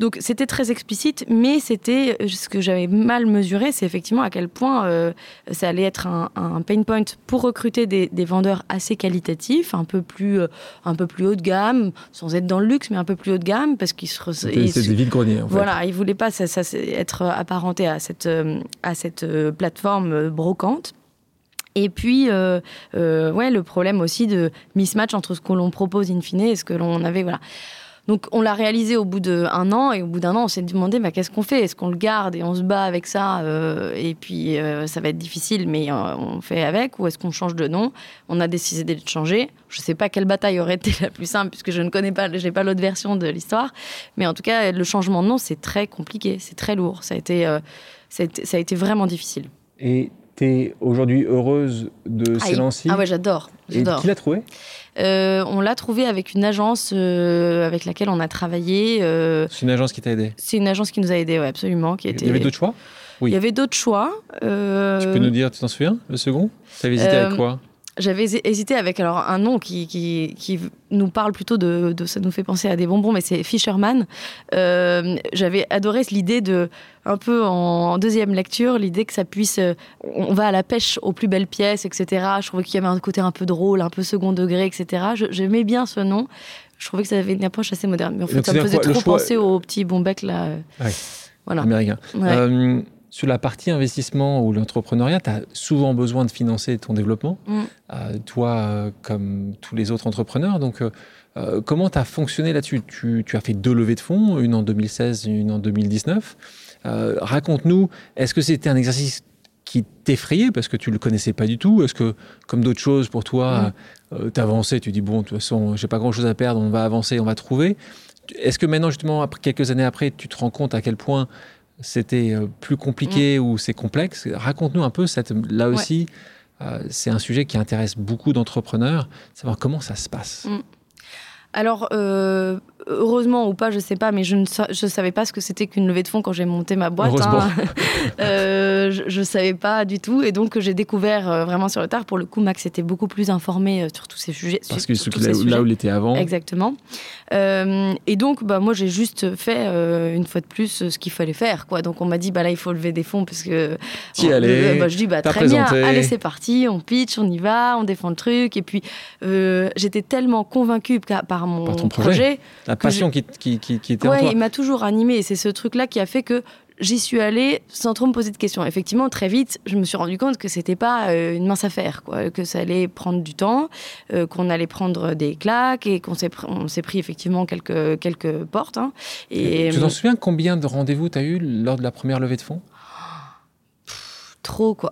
Donc c'était très explicite, mais c'était euh, ce que j'avais mal mesuré, c'est effectivement à quel point euh, ça allait être un, un pain point pour recruter des, des vendeurs assez qualitatifs, un peu plus, euh, un peu plus haut de gamme, sans être dans le luxe, mais un peu plus haut de gamme, parce qu'ils se, ils se- des vides greniers en fait. voilà, il voulait pas ça, ça, c'est être apparenté à cette, à cette plateforme brocante. Et puis, euh, euh, ouais, le problème aussi de mismatch entre ce que l'on propose in fine et ce que l'on avait, voilà. Donc, on l'a réalisé au bout d'un an, et au bout d'un an, on s'est demandé, bah, qu'est-ce qu'on fait? Est-ce qu'on le garde et on se bat avec ça euh, Et puis, ça va être difficile, mais on fait avec, ou est-ce qu'on change de nom? On a décidé de changer. Je sais pas quelle bataille aurait été la plus simple, puisque je ne connais pas, j'ai pas l'autre version de l'histoire. Mais en tout cas, le changement de nom, c'est très compliqué, c'est très lourd. Ça a été, ça a été, ça a été vraiment difficile. Et t'es aujourd'hui heureuse de Ah, Celancy Ah ouais, j'adore. Et qui l'a trouvé Euh, on l'a trouvé avec une agence euh, avec laquelle on a travaillé. euh, C'est une agence qui t'a aidé. c'est une agence qui nous a aidés, ouais, absolument. Qui était... Il y avait d'autres choix? Oui. Il y avait d'autres choix. euh, Tu peux nous dire, tu t'en souviens, le second? Hésité Euh, avec quoi? J'avais hésité avec alors un nom qui, qui, qui nous parle plutôt de, de- ça nous fait penser à des bonbons, mais c'est Fisherman. Euh, J'avais adoré l'idée de un peu en deuxième lecture, l'idée que ça puisse, euh, on va à la pêche aux plus belles pièces, etc. Je trouvais qu'il y avait un côté un peu drôle, un peu second degré, etc. J'aimais bien ce nom. Je trouvais que ça avait une approche assez moderne. Mais en fait, donc, ça me faisait quoi, trop choix- penser au petit bon bec là. euh, Ouais. Voilà. Américain. Ouais. Euh, sur la partie investissement ou l'entrepreneuriat, tu as souvent besoin de financer ton développement, Mm. euh, toi euh, comme tous les autres entrepreneurs. Donc, euh, comment tu as fonctionné là-dessus? Tu, tu as fait deux levées de fonds, une en 2016 et une en 2019. Euh, Raconte-nous, est-ce que c'était un exercice qui t'effrayait parce que tu ne le connaissais pas du tout? Est-ce que, comme d'autres choses pour toi, Mm. tu avançais, tu dis, bon, de toute façon, j'ai pas grand-chose à perdre, on va avancer, on va trouver? Est-ce que maintenant, justement, après, quelques années après, tu te rends compte à quel point c'était euh, plus compliqué ou c'est complexe Raconte-nous un peu, cette, là Ouais. aussi, euh, c'est un sujet qui intéresse beaucoup d'entrepreneurs, savoir comment ça se passe. Mm. Alors, euh, heureusement ou pas, je sais pas, mais je ne sa- je savais pas ce que c'était qu'une levée de fonds quand j'ai monté ma boîte. Heureusement. hein. Euh, je, je savais pas du tout, et donc j'ai découvert euh, vraiment sur le tard. Pour le coup, Max était beaucoup plus informé euh, sur tous ces sujets. Parce que sujets. là où il était avant, Exactement. Euh, et donc, bah, moi, j'ai juste fait, euh, une fois de plus, euh, ce qu'il fallait faire. Quoi. Donc, on m'a dit, bah, là, il faut lever des fonds parce que. Euh, allais, bah, je dis, bah, très bien, allez, c'est parti, on pitch, on y va, on défend le truc. Et puis, euh, j'étais tellement convaincue pa- par mon Par ton projet. la passion qui, qui, qui, qui était en Ouais, toi. il m'a toujours animé et c'est ce truc-là qui a fait que j'y suis allée sans trop me poser de questions. Effectivement, très vite, je me suis rendu compte que c'était pas euh, une mince affaire, quoi, que ça allait prendre du temps, euh, qu'on allait prendre des claques et qu'on s'est on s'est pris effectivement quelques quelques portes. hein. et tu t'en souviens combien de rendez-vous tu as eu lors de la première levée de fonds? Trop quoi.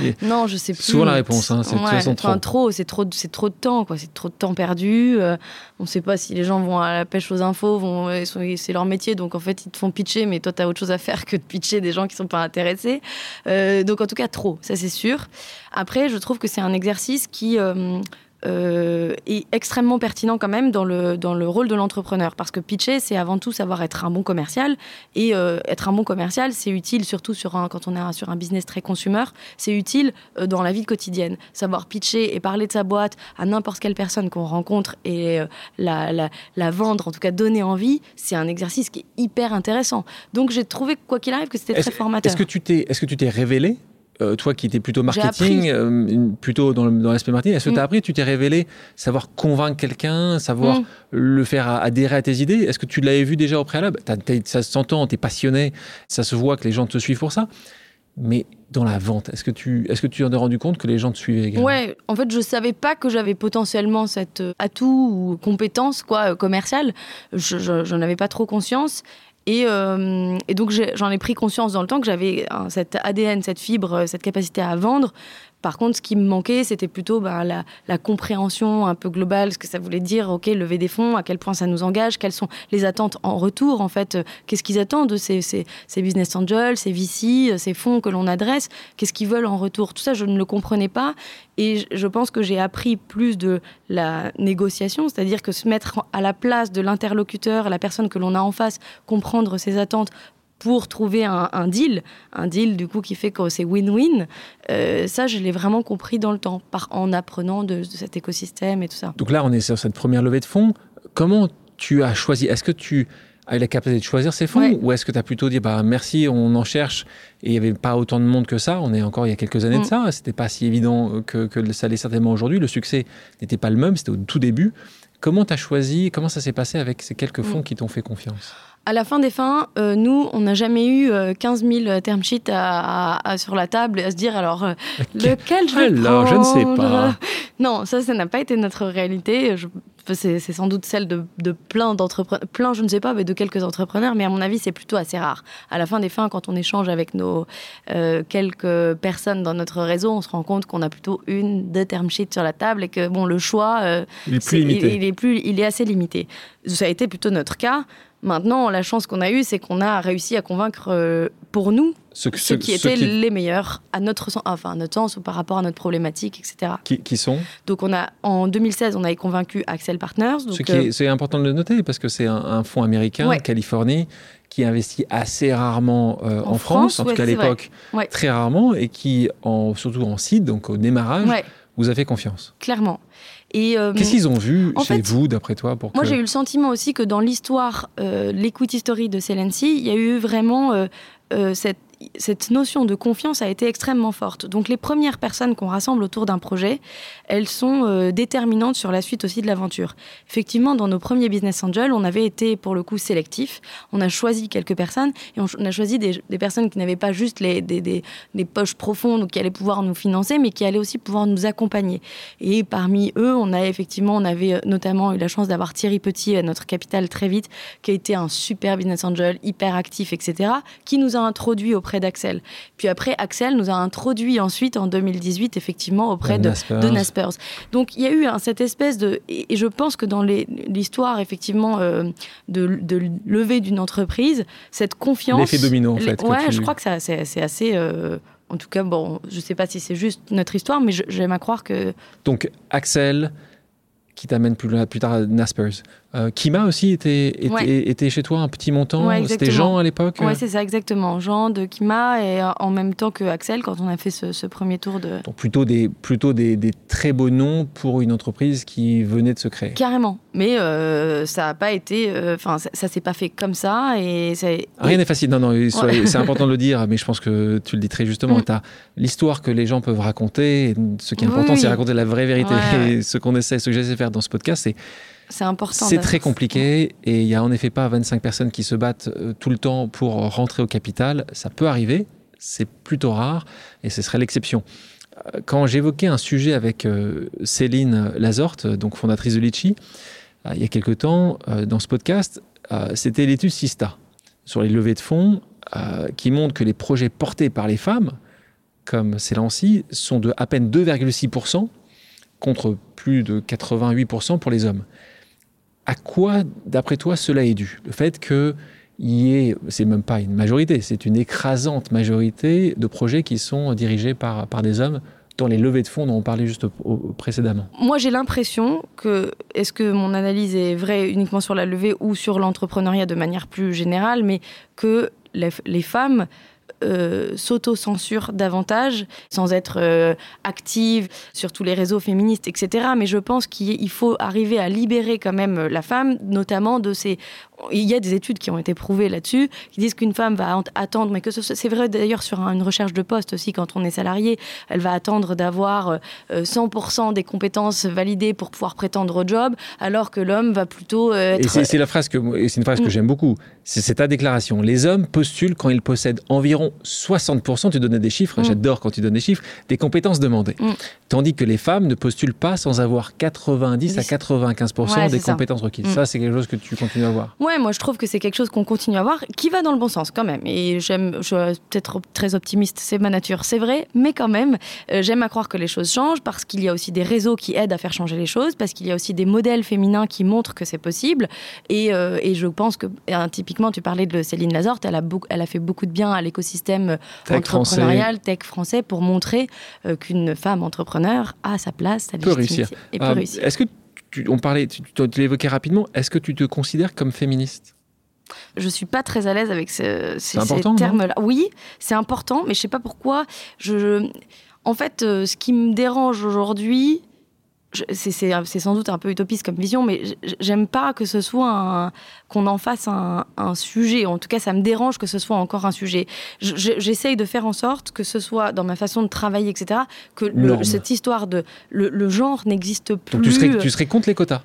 Non, je sais plus. souvent la réponse, hein, c'est trop. trop, c'est trop, c'est trop de temps, quoi. C'est trop de temps perdu. euh, on ne sait pas si les gens vont à la pêche aux infos, vont, sont- c'est leur métier, donc en fait ils te font pitcher, mais toi tu as autre chose à faire que de pitcher des gens qui sont pas intéressés. Euh, donc en tout cas trop, ça c'est sûr. Après, je trouve que c'est un exercice qui euh, euh, est extrêmement pertinent quand même dans le, dans le rôle de l'entrepreneur. Parce que pitcher, c'est avant tout savoir être un bon commercial. Et euh, être un bon commercial, c'est utile surtout sur un, quand on est sur un business très consumer, c'est utile euh, dans la vie quotidienne. Savoir pitcher et parler de sa boîte à n'importe quelle personne qu'on rencontre et euh, la, la, la vendre, en tout cas donner envie, c'est un exercice qui est hyper intéressant. Donc j'ai trouvé, quoi qu'il arrive, que c'était très formateur. est-ce que tu t'es est-ce que tu t'es révélé euh, toi qui étais plutôt marketing, euh, plutôt dans, l'aspect marketing, est-ce que tu as mm. appris, tu t'es révélé savoir convaincre quelqu'un, savoir mm. le faire adhérer à tes idées? Est-ce que tu l'avais vu déjà au préalable? Ça s'entend, tu es passionné, ça se voit que les gens te suivent pour ça. Mais dans la vente, est-ce que tu est-ce que tu en as rendu compte que les gens te suivaient également? Ouais, en fait, je savais pas que j'avais potentiellement cette euh, atout ou compétence quoi commerciale. Je, n'en avais pas trop conscience. Euh, et, donc j'en ai, pris conscience dans le temps que j'avais cet ADN, cette fibre, cette capacité à vendre. Par contre, ce qui me manquait, c'était plutôt bah, la, compréhension un peu globale, ce que ça voulait dire, ok, lever des fonds, à quel point ça nous engage, quelles sont les attentes en retour, en fait, qu'est-ce qu'ils attendent de ces, ces, business angels, ces VC, ces fonds que l'on adresse, qu'est-ce qu'ils veulent en retour? Tout ça, je ne le comprenais pas. Et je pense que j'ai appris plus de la négociation, c'est-à-dire que se mettre à la place de l'interlocuteur, la personne que l'on a en face, comprendre ses attentes pour trouver un, deal, un deal du coup qui fait que c'est win-win. Euh, ça, je l'ai vraiment compris dans le temps, par, en apprenant de, cet écosystème et tout ça. Donc là, on est sur cette première levée de fonds. Comment tu as choisi? Est-ce que tu as eu la capacité de choisir ces fonds ou est-ce que tu as plutôt dit bah merci, on en cherche et il n'y avait pas autant de monde que ça? On est encore il y a quelques années de mm. ça. C'était pas si évident que, que ça l'est certainement aujourd'hui. Le succès n'était pas le même, c'était au tout début. Comment tu as choisi Comment ça s'est passé avec ces quelques fonds mm. qui t'ont fait confiance? À la fin des fins, euh, nous, on n'a jamais eu 15 euh, 000 term sheets sur la table et à se dire alors euh, lequel je vais alors, je ne sais pas. Non, ça, ça n'a pas été notre réalité. C'est sans doute celle de, plein d'entrepreneurs, plein, je ne sais pas, mais de quelques entrepreneurs, mais à mon avis, c'est plutôt assez rare. À la fin des fins, quand on échange avec nos quelques personnes dans notre réseau, on se rend compte qu'on a plutôt une, deux term sheets sur la table et que bon, le choix, il est plus il, est plus, il est assez limité. Ça a été plutôt notre cas. Maintenant, la chance qu'on a eue, c'est qu'on a réussi à convaincre euh, pour nous ceux, qui étaient les meilleurs à notre sens, enfin à notre sens ou par rapport à notre problématique, etc. Qui, sont? Donc on a en 2016, on avait convaincu Axel Partners. Euh, c'est important de le noter parce que c'est un, fonds américain, en Californie, qui investit assez rarement euh, en, France, en tout cas à l'époque, très rarement, et qui, en, surtout en seed, donc au démarrage, vous a fait confiance. Clairement. Euh, Qu'est-ce qu'ils ont vu chez vous, d'après toi pour Moi, j'ai eu le sentiment aussi que dans l'histoire, euh, l'equity story de Celency, il y a eu vraiment euh, cette cette notion de confiance a été extrêmement forte. Donc les premières personnes qu'on rassemble autour d'un projet, elles sont euh, déterminantes sur la suite aussi de l'aventure. Effectivement, dans nos premiers business angels, on avait été pour le coup sélectif. On a choisi quelques personnes et on, a choisi des, personnes qui n'avaient pas juste les, des, poches profondes ou qui allaient pouvoir nous financer, mais qui allaient aussi pouvoir nous accompagner. Et parmi eux, on a effectivement, on avait euh, notamment eu la chance d'avoir Thierry Petit à notre capital très vite, qui a été un super business angel, hyper actif, etc., qui nous a introduit au auprès d'Axel. Puis après, Axel nous a introduit ensuite en 2018 effectivement auprès de, de, Naspers. Donc il y a eu cette espèce de... Et, je pense que dans l'histoire effectivement euh, de, de levée d'une entreprise, cette confiance... L'effet domino en fait. Ouais, je crois que c'est assez... Euh, en tout cas, bon, je ne sais pas si c'est juste notre histoire, mais j'aime à croire que... Donc Axel, qui t'amène plus, plus tard à Naspers. Euh, Kima aussi était, était, chez toi un petit montant. C'était Jean à l'époque Oui, c'est ça, exactement. Jean de Kima et euh, en même temps que Axel quand on a fait ce, premier tour de. Donc plutôt, des, plutôt des, très beaux noms pour une entreprise qui venait de se créer. Carrément. Mais euh, ça n'a pas été. Enfin, ça, ne s'est pas fait comme ça. Et Rien n'est facile. Non, non, c'est important de le dire, mais je pense que tu le dis très justement. Mm. Tu as l'histoire que les gens peuvent raconter. ce qui est important, c'est raconter la vraie vérité. Et ce qu'on essaie, ce que j'essaie de faire dans ce podcast, c'est c'est important. C'est très compliqué et il n'y a en effet pas 25 personnes qui se battent euh, tout le temps pour rentrer au capital. Ça peut arriver, c'est plutôt rare et ce serait l'exception. Euh, quand j'évoquais un sujet avec euh, Céline Lazorte, donc fondatrice de Litchi, il y a quelque temps, dans ce podcast, c'était l'étude Sista sur les levées de fonds qui montre que les projets portés par les femmes, comme Célancy, sont de à peine 2,6% contre plus de 88% pour les hommes à quoi, d'après toi, cela est dû? Le fait qu'il y ait, c'est même pas une majorité, c'est une écrasante majorité de projets qui sont dirigés par, par des hommes dans les levées de fonds dont on parlait juste précédemment. Moi, j'ai l'impression que, est-ce que mon analyse est vraie uniquement sur la levée ou sur l'entrepreneuriat de manière plus générale, mais que les, femmes euh, s'auto-censure davantage, sans être euh, active sur tous les réseaux féministes, etc. Mais je pense qu'il faut arriver à libérer quand même la femme, notamment de ces il y a des études qui ont été prouvées là-dessus, qui disent qu'une femme va attendre, mais que c'est vrai d'ailleurs sur une recherche de poste aussi, quand on est salarié, elle va attendre d'avoir 100% euh, des compétences validées pour pouvoir prétendre au job, alors que l'homme va plutôt euh, être... Et c'est la phrase que, c'est une phrase que mm. j'aime beaucoup, c'est ta déclaration. Les hommes postulent quand ils possèdent environ 60%, tu donnais des chiffres, mm. j'adore quand tu donnes des chiffres, des compétences demandées. Mm. Tandis que les femmes ne postulent pas sans avoir 90 à 95% des compétences requises. Ça, c'est quelque chose que tu continues à voir. Ouais, moi je trouve que c'est quelque chose qu'on continue à voir, qui va dans le bon sens quand même. Et j'aime, je suis peut-être très optimiste, c'est ma nature, c'est vrai, mais quand même, euh, j'aime à croire que les choses changent parce qu'il y a aussi des réseaux qui aident à faire changer les choses, parce qu'il y a aussi des modèles féminins qui montrent que c'est possible. Et, euh, et, je pense que, typiquement, tu parlais de Céline Lazorte, elle a, elle a fait beaucoup de bien à l'écosystème entrepreneurial, tech français, pour montrer euh, qu'une femme entrepreneur a sa place, sa légitimité et peut réussir. Est-ce que on parlait, tu, l'évoquais rapidement, est-ce que tu te considères comme féministe? Je suis pas très à l'aise avec ces, termes-là. Oui, c'est important, mais je sais pas pourquoi. Je, en fait, euh, ce qui me dérange aujourd'hui, c'est sans doute un peu utopiste comme vision, mais j'aime pas que ce soit qu'on en fasse un, sujet. En tout cas, ça me dérange que ce soit encore un sujet. J'essaye de faire en sorte que ce soit dans ma façon de travailler, etc., que cette histoire de le, genre n'existe plus. tu serais, tu serais contre les quotas?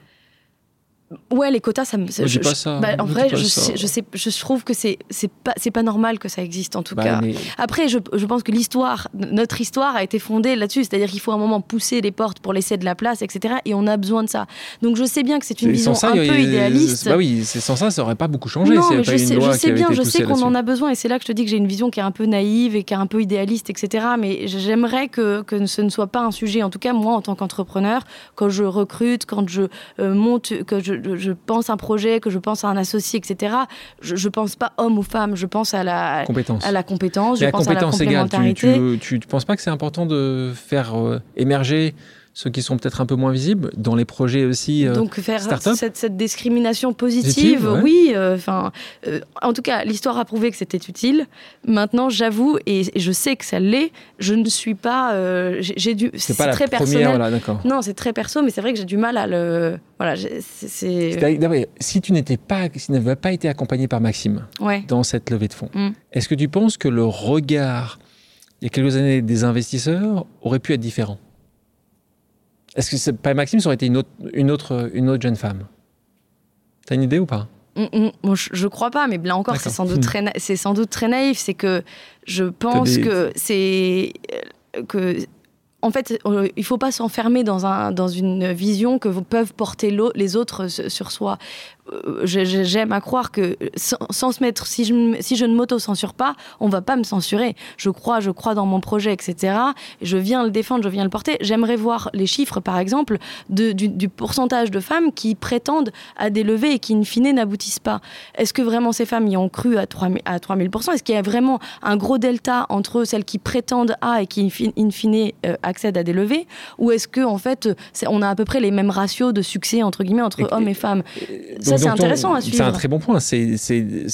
Ouais, les quotas, ça me. je, pas ça. Bah, en vrai, je, je, sais, je trouve que c'est pas c'est pas normal que ça existe en tout bah, cas. Après, je, je, pense que l'histoire, notre histoire a été fondée là-dessus, c'est-à-dire qu'il faut un moment pousser les portes pour laisser de la place, etc. Et on a besoin de ça. Donc je sais bien que c'est une vision un peu idéaliste. Bah oui, sans ça, ça aurait pas beaucoup changé. Non, mais je, sais, je sais bien, je sais qu'on en a besoin, et c'est là que je te dis que j'ai une vision qui est un peu naïve et qui est un peu idéaliste, etc. Mais j'aimerais que, que ce ne soit pas un sujet. En tout cas, moi, en tant qu'entrepreneur, quand je recrute, quand je euh, monte, que je je, pense à un projet, que je pense à un associé, etc., je ne pense pas homme ou femme, je pense à la compétence. À la compétence, je pense à la complémentarité. tu ne penses pas que c'est important de faire euh, émerger ceux qui sont peut-être un peu moins visibles dans les projets aussi euh, Donc faire cette, cette, discrimination positive, oui. Euh, enfin, euh, en tout cas, l'histoire a prouvé que c'était utile. Maintenant, j'avoue et, je sais que ça l'est. Je ne suis pas. j'ai dû. C'est pas très la personnel. Voilà, non, c'est très perso, mais c'est vrai que j'ai du mal à le. Voilà, c'est. Si tu n'étais pas, si tu n'avais pas été accompagné par Maxime dans cette levée de fonds, mm. est-ce que tu penses que le regard il y a quelques années des investisseurs aurait pu être différent est-ce que pas Maxime, ça aurait été une autre, une autre, une autre jeune femme? T'as une idée ou pas? Mm, mm. je, je, crois pas, mais là encore, c'est sans, doute très c'est sans doute très naïf. C'est que je pense que c'est euh, que en fait, euh, il faut pas s'enfermer dans, un, dans une vision que peuvent porter les autres sur soi. Euh, j'aime à croire que sans, se mettre, si je, si je ne m'auto-censure pas, on va pas me censurer. Je crois, je crois dans mon projet, etc. Je viens le défendre, je viens le porter. J'aimerais voir les chiffres, par exemple, de, du, pourcentage de femmes qui prétendent à des levées et qui, in fine, n'aboutissent pas. Est-ce que vraiment ces femmes y ont cru à 3000 à 3000% Est-ce qu'il y a vraiment un gros delta entre celles qui prétendent à et qui, in fine, euh, accèdent à des levées? Ou est-ce que, en fait, on a à peu près les mêmes ratios de succès, entre guillemets, entre hommes et femmes? C'est intéressant à suivre. C'est un très bon point. C'est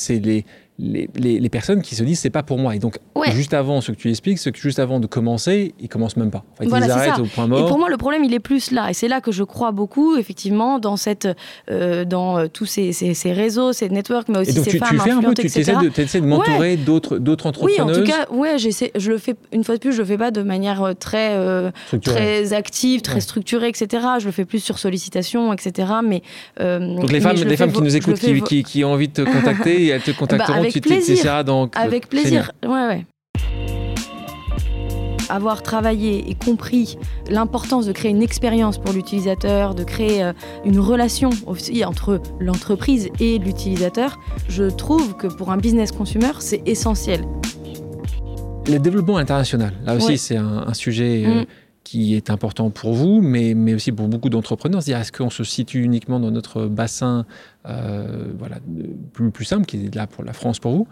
les, les, les, personnes qui se disent c'est pas pour moi. Et donc, juste avant ce que tu expliques, ce que juste avant de commencer, ils commencent même pas. ils arrêtent au point mort. Et pour moi, le problème, il est plus là. Et c'est là que je crois beaucoup, effectivement, dans, cette, euh, dans euh, tous ces, ces, réseaux, ces networks, mais aussi ces tu, femmes tu fais un peu, tu essaies de, de m'entourer d'autres entrepreneurs. Oui, en tout cas, ouais, j'essaie, je le fais, une fois de plus, je le fais pas de manière euh, très, très active, très structurée, etc. Je le fais plus sur sollicitation, etc. Mais, donc les femmes, les femmes qui nous écoutent, qui, qui, qui, ont envie de te contacter, elles te bah, avec plaisir. donc. Avec plaisir. Ouais, ouais. Avoir travaillé et compris l'importance de créer une expérience pour l'utilisateur, de créer euh, une relation aussi entre l'entreprise et l'utilisateur, je trouve que pour un business consumer, c'est essentiel. Le développement international, là aussi, c'est un, sujet. Euh, mm qui est important pour vous, mais, mais aussi pour beaucoup d'entrepreneurs. C'est-à-dire, est-ce qu'on se situe uniquement dans notre bassin euh, voilà, plus, plus simple, qui est là pour la France pour vous?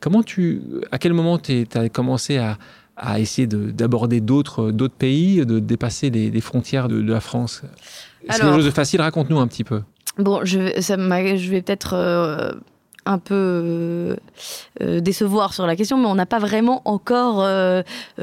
Comment tu, à quel moment tu as commencé à, à essayer d'aborder d'autres pays, de dépasser les, frontières de, la France? C'est quelque chose de facile Raconte-nous un petit peu. Bon, je, ça je vais peut-être... Euh, un peu décevoir sur la question, mais on n'a pas vraiment encore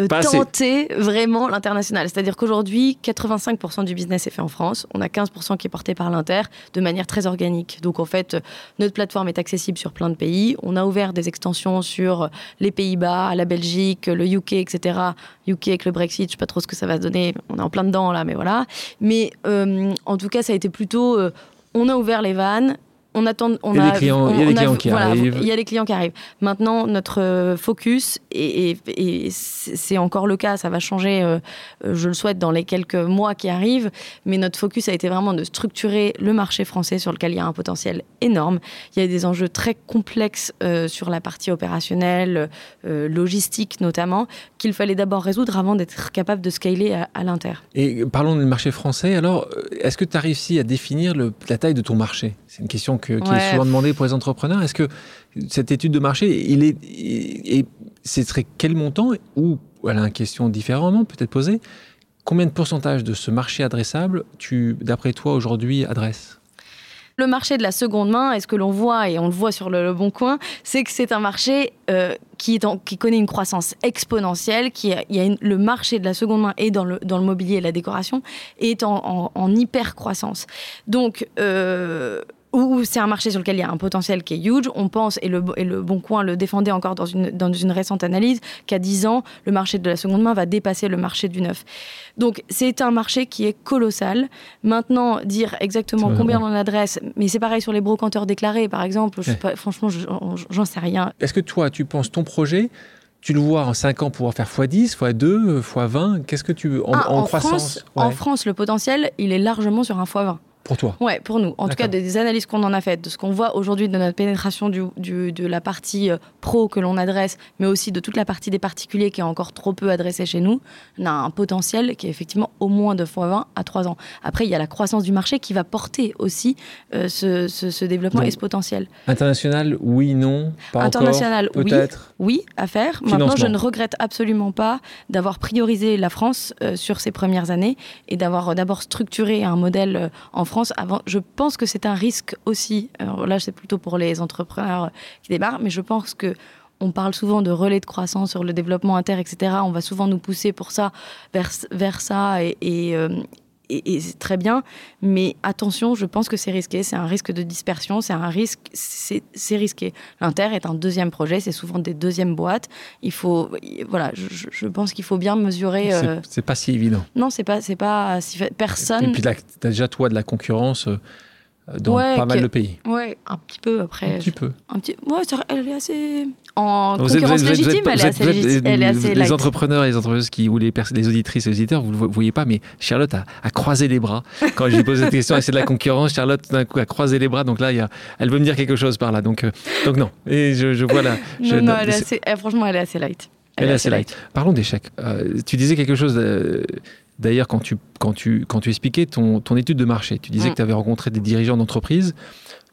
tenté vraiment l'international. C'est-à-dire qu'aujourd'hui, 85% du business est fait en France. On a 15% qui est porté par l'Inter de manière très organique. Donc en fait, notre plateforme est accessible sur plein de pays. On a ouvert des extensions sur les Pays-Bas, la Belgique, le UK, etc. UK avec le Brexit, je sais pas trop ce que ça va donner. On est en plein dedans là, mais voilà. Mais en tout cas, ça a été plutôt on a ouvert les vannes, on attend, on il y a des clients, il y a des clients qui arrivent. Il y a des clients qui arrivent. Maintenant, notre euh, focus, et, c'est encore le cas, ça va changer, euh, je le souhaite, dans les quelques mois qui arrivent, mais notre focus a été vraiment de structurer le marché français sur lequel il y a un potentiel énorme. Il y a des enjeux très complexes euh, sur la partie opérationnelle, logistique notamment, qu'il fallait d'abord résoudre avant d'être capable de scaler à, à l'inter. Et parlons du marché français. Alors, est-ce que tu as réussi à définir le, la taille de ton marché? C'est une question qui est souvent demandé pour les entrepreneurs. Est-ce que cette étude de marché, il est, et ce serait quel montant ou voilà une question différemment peut-être posée. Combien de pourcentage de ce marché adressable tu, d'après toi, aujourd'hui adresses le marché de la seconde main, est ce que l'on voit, et on le voit sur le, Bon Coin, c'est que c'est un marché euh, qui, est qui connaît une croissance exponentielle, qui il y a le marché de la seconde main et dans le, dans le mobilier et la décoration est en, en, hyper croissance. Donc, euh, où c'est un marché sur lequel il y a un potentiel qui est huge. On pense, et le, et le Bon Coin le défendait encore dans une, dans une récente analyse, qu'à 10 ans, le marché de la seconde main va dépasser le marché du neuf. Donc c'est un marché qui est colossal. Maintenant, dire exactement combien on adresse, mais c'est pareil sur les brocanteurs déclarés, par exemple, je pas, franchement, j'en sais rien. Est-ce que toi, tu penses ton projet tu le vois en 5 ans pouvoir faire x10, x2, x20 Qu'est-ce que tu en, ah, en, croissance? En France, le potentiel, il est largement sur un x20. Pour toi Ouais, pour nous. En tout cas, des analyses qu'on en a faites, de ce qu'on voit aujourd'hui de notre pénétration du, de la partie euh, pro que l'on adresse, mais aussi de toute la partie des particuliers qui est encore trop peu adressée chez nous, on a un potentiel qui est effectivement au moins de fois 20 à 3 ans. Après, il y a la croissance du marché qui va porter aussi euh, ce, ce, développement et ce potentiel. International, oui, non pas International, oui, oui, à faire. Maintenant, je ne regrette absolument pas d'avoir priorisé la France euh, sur ces premières années et d'avoir d'abord structuré un modèle en France je pense que c'est un risque aussi. là, c'est plutôt pour les entrepreneurs qui démarrent, mais je pense que on parle souvent de relais de croissance sur le développement inter, etc. On va souvent nous pousser pour ça, vers, vers ça, et, euh, et, c'est très bien. Mais attention, je pense que c'est risqué. C'est un risque de dispersion. C'est un risque. C'est risqué. L'Inter est un deuxième projet. C'est souvent des deuxièmes boîtes. Il faut. Voilà. Je, pense qu'il faut bien mesurer. C'est pas si évident. Non, c'est pas. C'est pas si personne. Et puis tu as déjà toi de la concurrence. Euh, dans pas mal de pays. Ouais, un petit peu après. Un petit peu. Un petit, ouais, elle est assez. En concurrence légitime, elle, est assez, elle est assez Les entrepreneurs et les entrepreneuses qui, ou les, les auditrices et les auditeurs, vous ne voyez pas, mais Charlotte a, a croisé les bras. Quand je lui pose cette question, c'est de la concurrence. Charlotte, d'un coup, a croisé les bras. Donc là, il y a, elle veut me dire quelque chose par là. Donc, euh, donc non. Et je, je vois là. Je, non, non, elle est assez, franchement, elle est assez light. Elle, est assez light. Parlons d'échecs. Euh, tu disais quelque chose. D'ailleurs, quand tu, quand, tu, quand tu expliquais ton, ton étude de marché, tu disais mm. que tu avais rencontré des dirigeants d'entreprise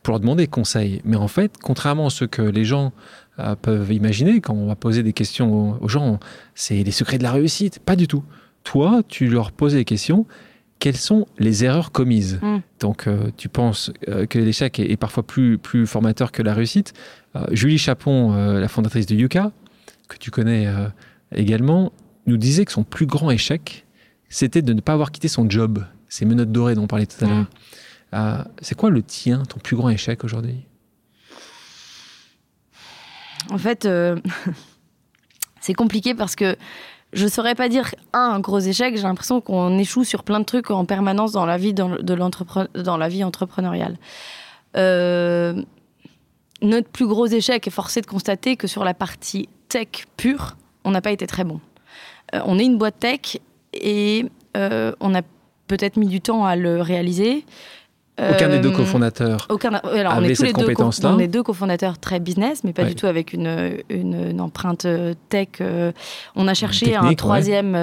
pour leur demander conseil. Mais en fait, contrairement à ce que les gens euh, peuvent imaginer quand on va poser des questions aux, gens, c'est les secrets de la réussite. Pas du tout. Toi, tu leur posais des questions. Quelles sont les erreurs commises mm. Donc, euh, tu penses euh, que l'échec est, parfois plus, plus formateur que la réussite. Julie Chapon, la fondatrice de Yuka, que tu connais également, nous disait que son plus grand échec, c'était de ne pas avoir quitté son job, ces menottes dorées dont on parlait tout à l'heure. Euh, c'est quoi le tien, ton plus grand échec aujourd'hui? En fait, euh, c'est compliqué parce que je ne saurais pas dire un, gros échec. J'ai l'impression qu'on échoue sur plein de trucs en permanence dans la vie, dans, de dans la vie entrepreneuriale. Euh, notre plus gros échec est forcé de constater que sur la partie tech pure, on n'a pas été très bon. on est une boîte tech et euh, on a peut-être mis du temps à le réaliser. Aucun des deux euh, cofondateurs aucun, alors, on est tous les deux On est deux cofondateurs très business, mais pas du tout avec une, une, empreinte euh, tech. on a cherché un, troisième,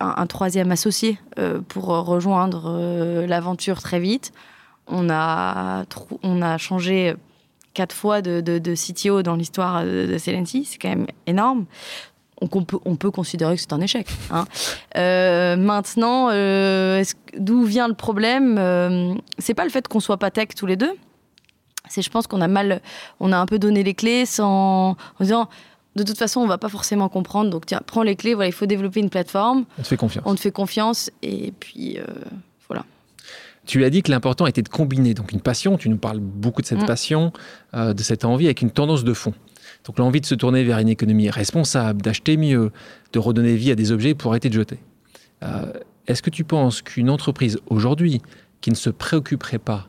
un, troisième associé pour rejoindre l'aventure très vite. On a, on a changé quatre fois de, de, de CTO dans l'histoire de, de c'est quand même énorme on, peut, on peut considérer que c'est un échec. Hein. Euh, maintenant, euh, d'où vient le problème euh, C'est pas le fait qu'on soit pas tech tous les deux. C'est, je pense qu'on a mal, on a un peu donné les clés sans, en disant, de toute façon, on va pas forcément comprendre. Donc, tiens, prends les clés. Voilà, il faut développer une plateforme. On te fait confiance. On te fait confiance. Et puis, euh, voilà. Tu as dit que l'important était de combiner donc une passion. Tu nous parles beaucoup de cette Mm. passion, de cette envie, avec une tendance de fond. Donc l'envie de se tourner vers une économie responsable, d'acheter mieux, de redonner vie à des objets pour arrêter de jeter. Euh, Est-ce que tu penses qu'une entreprise aujourd'hui qui ne se préoccuperait pas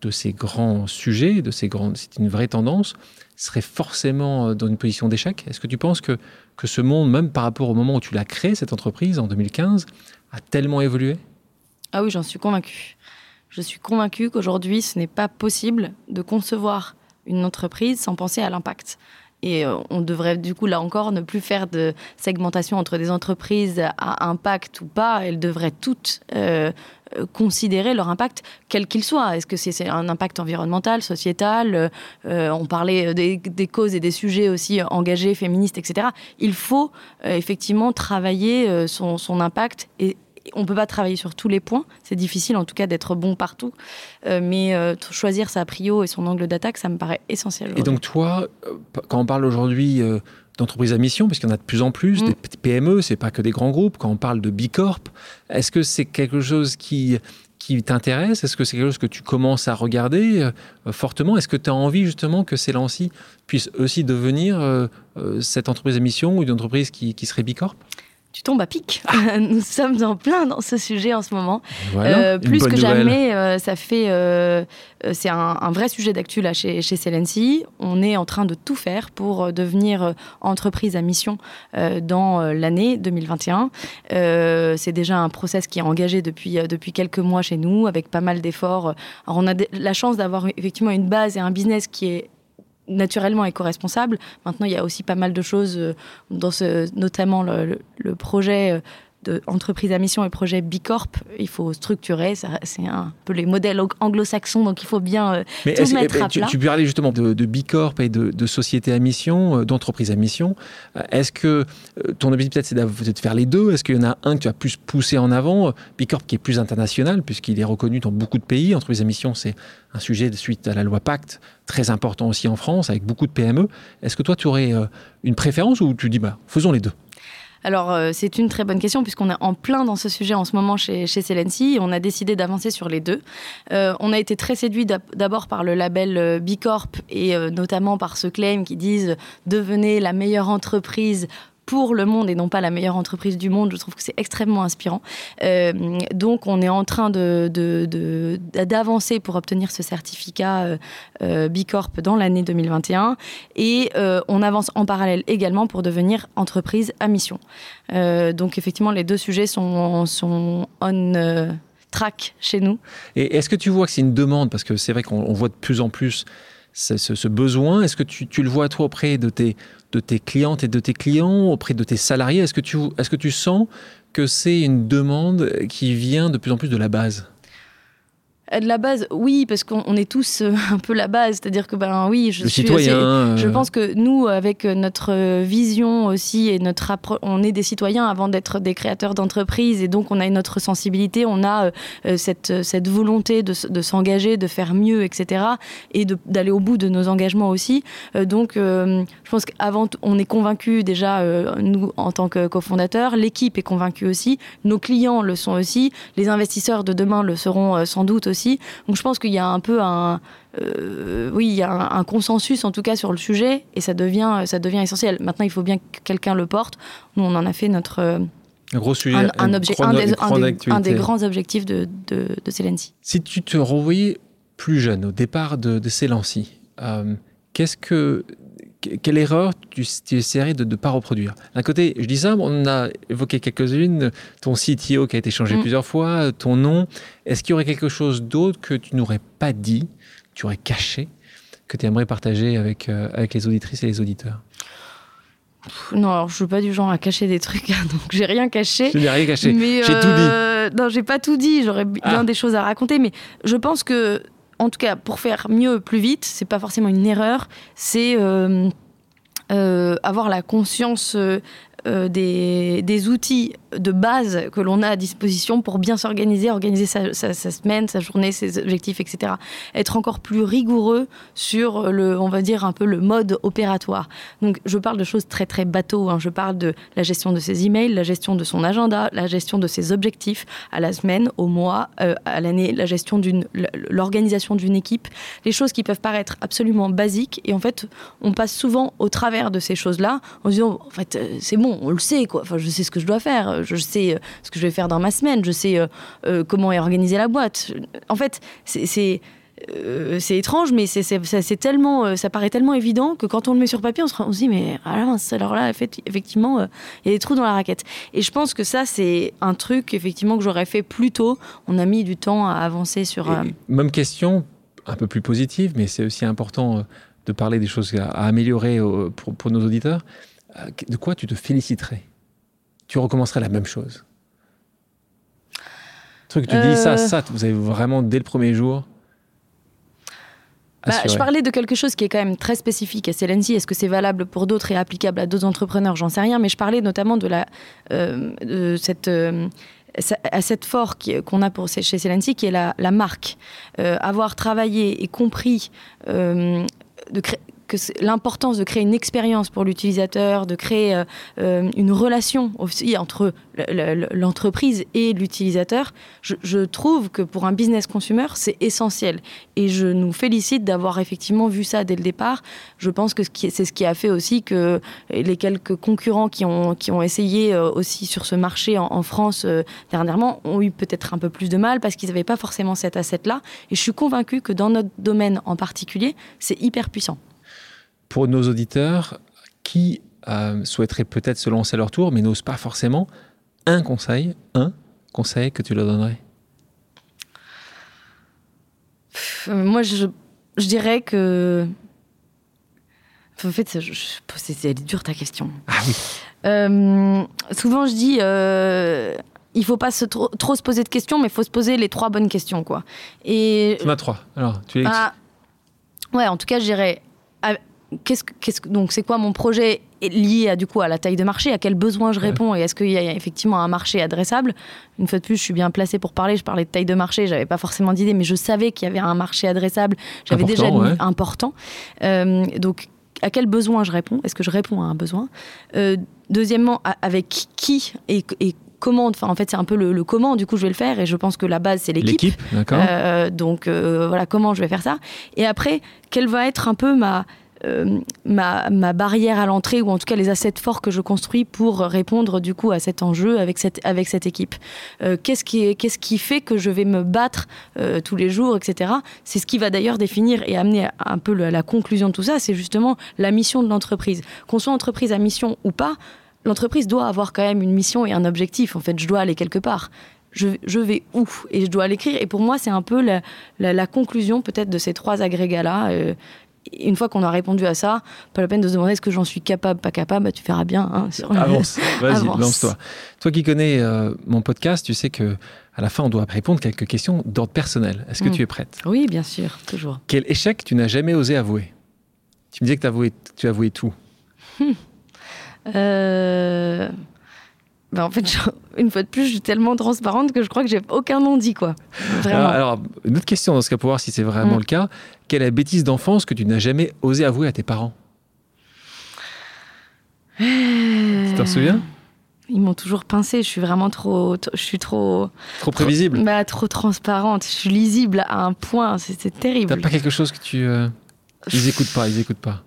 de ces grands sujets, de ces grandes, c'est une vraie tendance, serait forcément euh, dans une position d'échec? Est-ce que tu penses que, que ce monde, même par rapport au moment où tu l'as créé, cette entreprise, en 2015, a tellement évolué? Ah oui, j'en suis convaincue. Je suis convaincue qu'aujourd'hui, ce n'est pas possible de concevoir une entreprise sans penser à l'impact. Et euh, on devrait du coup, là encore, ne plus faire de segmentation entre des entreprises à impact ou pas. Elles devraient toutes euh, considérer leur impact, quel qu'il soit. Est-ce que c'est un impact environnemental, sociétal euh, On parlait des, causes et des sujets aussi engagés, féministes, etc. Il faut effectivement travailler son, son impact et on peut pas travailler sur tous les points. C'est difficile, en tout cas, d'être bon partout. Euh, mais euh, choisir sa prio et son angle d'attaque, ça me paraît essentiel. Et donc toi, euh, quand on parle aujourd'hui euh, d'entreprises à mission, parce qu'il y en a de plus en plus, Mm. des PME, c'est pas que des grands groupes, quand on parle de B Corp, est-ce que c'est quelque chose qui, qui t'intéresse? Est-ce que c'est quelque chose que tu commences à regarder fortement? Est-ce que tu as envie justement que Celancy puisse aussi devenir cette entreprise à mission ou une entreprise qui, qui serait B Corp? Tu tombes à pic. Nous sommes en plein dans ce sujet en ce moment. Voilà, Euh, plus que nouvelle. jamais, euh, ça fait, euh, c'est un, un vrai sujet d'actu là chez, chez Celency. On est en train de tout faire pour devenir entreprise à mission dans l'année 2021. Euh, c'est déjà un process qui est engagé depuis depuis quelques mois chez nous, avec pas mal d'efforts. Alors on a la chance d'avoir effectivement une base et un business qui est naturellement éco-responsable. Maintenant, il y a aussi pas mal de choses, euh, dans ce, notamment le, le- le projet de entreprise à mission et projet Bicorp. Il faut structurer, c'est un peu les modèles ang- anglo-saxons, donc il faut bien euh, Mais tout est-ce- mettre eh, à tu, plat. tu parlais justement de, de B Corp et de, de société à mission, euh, d'entreprise à mission. Euh, Est-ce que ton objectif peut-être c'est de faire les deux? Est-ce qu'il y en a un que tu as plus poussé en avant? Euh, B Corp qui est plus international puisqu'il est reconnu dans beaucoup de pays. Entreprise à mission, c'est un sujet de suite à la loi Pacte très important aussi en France avec beaucoup de PME. Est-ce que toi tu aurais une préférence ou tu dis bah faisons les deux? Alors, euh, c'est une très bonne question, puisqu'on est en plein dans ce sujet en ce moment chez, chez Celency. On a décidé d'avancer sur les deux. Euh, on a été très séduit d'ab- d'abord par le label euh, B Corp et notamment par ce claim qui disent devenez la meilleure entreprise pour le monde et non pas la meilleure entreprise du monde. Je trouve que c'est extrêmement inspirant. Euh, donc, on est en train d'avancer pour obtenir ce certificat euh, euh, B Corp dans l'année 2021. Et euh, on avance en parallèle également pour devenir entreprise à mission. Euh, donc, effectivement, les deux sujets sont, sont on track chez nous. Et est-ce que tu vois que c'est une demande? Parce que c'est vrai qu'on on voit de plus en plus ce, ce- besoin. Est-ce que tu, le vois toi auprès de tes, de tes clientes et de tes clients, auprès de tes salariés? Est-ce que, tu, sens que c'est une demande qui vient de plus en plus de la base? De la base, oui, parce qu'on on est tous euh, un peu la base. C'est-à-dire que, ben oui, je Le suis citoyen assez- Je euh, pense que nous, avec notre euh, vision aussi et notre appro- on est des citoyens avant d'être des créateurs d'entreprises et donc on a notre sensibilité, on a euh, euh, cette, cette volonté de, de s'engager, de faire mieux, etc. et d'aller au bout de nos engagements aussi. Euh, donc, euh, je pense qu'avant, on est convaincus déjà, euh, nous, en tant que cofondateurs, l'équipe est convaincue aussi, nos clients le sont aussi, les investisseurs de demain le seront euh, sans doute aussi. Donc, je pense qu'il y a un peu un euh, oui, il y a un, un consensus en tout cas sur le sujet et ça devient, ça devient essentiel. Maintenant, il faut bien que quelqu'un le porte. Nous, on en a fait notre euh, un gros sujet, un, un une objet, grande- un, des, grands objectifs de, de, de. Si tu te renvoyais plus jeune, au départ de, de euh, qu'est-ce que, que- quelle erreur tu, tu essaierais de ne pas reproduire? D'un côté, je dis ça, on a évoqué quelques-unes, ton CTO qui a été changé Mm. plusieurs fois, ton nom. Est-ce qu'il y aurait quelque chose d'autre que tu n'aurais pas dit, que tu aurais caché, que tu aimerais partager avec, euh, avec les auditrices et les auditeurs? Non, alors je suis pas du genre à cacher des trucs, hein, donc j'ai rien caché. Je n'ai rien caché. Mais, J'ai tout euh, Non, j'ai pas tout dit. J'aurais bien Ah. des choses à raconter, mais je pense que, en tout cas, pour faire mieux, plus vite, c'est pas forcément une erreur. C'est euh, euh, avoir la conscience euh, des, outils de base que l'on a à disposition pour bien s'organiser, organiser sa, sa, semaine, sa journée, ses objectifs, etc. Être encore plus rigoureux sur le, on va dire un peu le mode opératoire. Donc je parle de choses très très bateau. Hein. Je parle de la gestion de ses emails, la gestion de son agenda, la gestion de ses objectifs à la semaine, au mois, euh, à l'année, la gestion d'une, l'organisation d'une équipe, les choses qui peuvent paraître absolument basiques et en fait on passe souvent au travers de ces choses-là en disant en fait euh, c'est bon, on le sait quoi. Enfin je sais ce que je dois faire, je sais euh, ce que je vais faire dans ma semaine, je sais comment est organisée la boîte. En fait c'est euh, c'est étrange, mais c'est tellement, euh, ça paraît tellement évident que quand on le met sur papier, on se, dit mais alors, alors là, effectivement, euh, il y a des trous dans la raquette. Et je pense que ça, c'est un truc effectivement que j'aurais fait plus tôt. On a mis du temps à avancer sur. Même question, un peu plus positive, mais c'est aussi important de parler des choses à, améliorer pour, nos auditeurs. De quoi tu te féliciterais? Tu recommencerais la même chose? Truc tu dis ça, ça, vous avez vraiment dès le premier jour bah, je parlais de quelque chose qui est quand même très spécifique à Celency. Est-ce que c'est valable pour d'autres et applicable à d'autres entrepreneurs? J'en sais rien, mais je parlais notamment de, la, euh, de cette. Euh, à cette force qu'on a pour, chez Celency, qui est la, la marque. Euh, avoir travaillé et compris de créer l'importance de créer une expérience pour l'utilisateur, de créer euh, euh, une relation aussi entre l'entreprise et l'utilisateur, je, trouve que pour un business consumer, c'est essentiel. Et je nous félicite d'avoir effectivement vu ça dès le départ. Je pense que c'est ce qui a fait aussi que les quelques concurrents qui ont, essayé euh, aussi sur ce marché en, France dernièrement ont eu peut-être un peu plus de mal parce qu'ils n'avaient pas forcément cet asset-là. Et je suis convaincue que dans notre domaine en particulier, c'est hyper puissant pour nos auditeurs qui euh, souhaiteraient peut-être se lancer à leur tour, mais n'osent pas forcément, un conseil, un conseil que tu leur donnerais? Euh, Moi, je, dirais que. En fait, c'est dur ta question. Ah oui. Euh, souvent, je dis il faut pas se trop, se poser de questions, mais il faut se poser les trois bonnes questions, quoi. Et tu en as trois. Alors, tu les. Ah, ouais, en tout cas, je dirais qu'est-ce, qu'est-ce, donc c'est quoi mon projet lié à du coup à la taille de marché, à quel besoin je réponds? Et est-ce qu'il y a effectivement un marché adressable? Une fois de plus, je suis bien placée pour parler. Je parlais de taille de marché, j'avais pas forcément d'idée, mais je savais qu'il y avait un marché adressable. J'avais déjà dit important. Euh, donc à quel besoin je réponds? Est-ce que je réponds à un besoin? Euh, Deuxièmement, avec qui et, comment? Enfin, en fait, c'est un peu le, comment. Du coup, je vais le faire et je pense que la base c'est l'équipe. L'équipe, d'accord. Euh, donc voilà, comment je vais faire ça? Et après, quelle va être un peu ma euh, ma, barrière à l'entrée ou en tout cas les assets forts que je construis pour répondre du coup à cet enjeu avec cette, équipe. Euh, qu'est-ce, qui fait que je vais me battre euh, tous les jours, etc. C'est ce qui va d'ailleurs définir et amener un peu la, conclusion de tout ça, c'est justement la mission de l'entreprise. Qu'on soit entreprise à mission ou pas, l'entreprise doit avoir quand même une mission et un objectif. En fait, je dois aller quelque part. Je, vais où? Et je dois l'écrire. Et pour moi, c'est un peu la, la, conclusion peut-être de ces trois agrégats-là une fois qu'on a répondu à ça, pas la peine de se demander est-ce que j'en suis capable, pas capable, bah, tu feras bien. Hein, Avance, vas-y, lance-toi. Toi qui connais euh, mon podcast, tu sais que à la fin, on doit répondre quelques questions d'ordre personnel. Est-ce que hmm. tu es prête? Oui, bien sûr, toujours. Quel échec tu n'as jamais osé avouer? Tu me disais que avoué, tu avouais tout. Hmm. Euh... Bah, en fait, une fois de plus, je suis tellement transparente que je crois que j'ai aucun nom dit, quoi. Vraiment. Alors, une autre question dans ce cas pour voir si c'est vraiment mm. le cas. Quelle est la bêtise d'enfance que tu n'as jamais osé avouer à tes parents? Tu t'en souviens? Ils m'ont toujours pincé. Je suis vraiment trop, je suis trop, trop prévisible. Trop, bah, trop transparente. Je suis lisible à un point. C'est terrible. T'as pas quelque chose que tu, euh, ils écoutent pas, ils écoutent pas.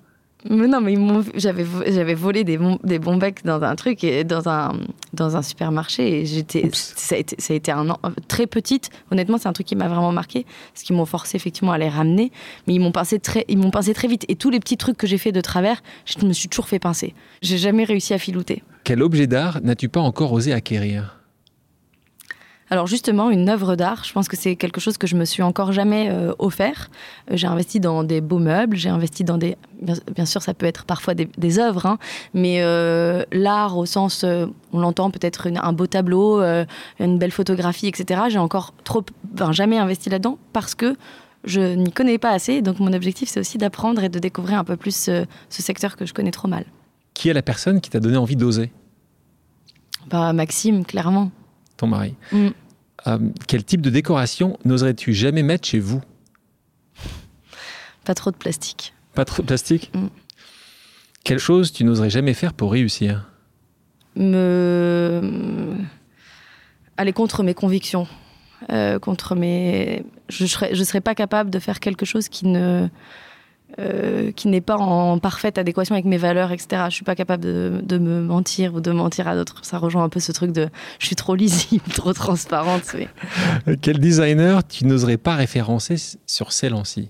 Mais non, mais j'avais, j'avais volé des, des bons becs dans un truc, et dans un, dans un supermarché. Et j'étais, ça a, été, ça a été un an, très petite. Honnêtement, c'est un truc qui m'a vraiment marqué. Parce qu'ils m'ont forcé effectivement à les ramener. Mais ils m'ont pincé très, ils m'ont pincé très vite. Et tous les petits trucs que j'ai fait de travers, je me suis toujours fait pincer. J'ai jamais réussi à filouter. Quel objet d'art n'as-tu pas encore osé acquérir? Alors justement, une œuvre d'art, je pense que c'est quelque chose que je me suis encore jamais euh, offert. Euh, j'ai investi dans des beaux meubles, j'ai investi dans des... Bien, sûr, ça peut être parfois des, œuvres, hein, mais euh, l'art au sens, on l'entend peut-être un beau tableau, une belle photographie, etc. J'ai encore trop, jamais investi là-dedans parce que je n'y connais pas assez. Donc mon objectif, c'est aussi d'apprendre et de découvrir un peu plus ce secteur que je connais trop mal. Qui est la personne qui t'a donné envie d'oser? Bah, Maxime, clairement. Ton mari. Mm. Euh, quel type de décoration n'oserais-tu jamais mettre chez vous? Pas trop de plastique. Pas trop de plastique? Mm. Quelle chose tu n'oserais jamais faire pour réussir? Me. Aller contre mes convictions. Euh, contre mes. Je serais, je serais pas capable de faire quelque chose qui ne. Euh, qui n'est pas en parfaite adéquation avec mes valeurs, etc. Je suis pas capable de, de me mentir ou de mentir à d'autres. Ça rejoint un peu ce truc de je suis trop lisible, trop transparente. mais- Quel designer tu n'oserais pas référencer sur Celancy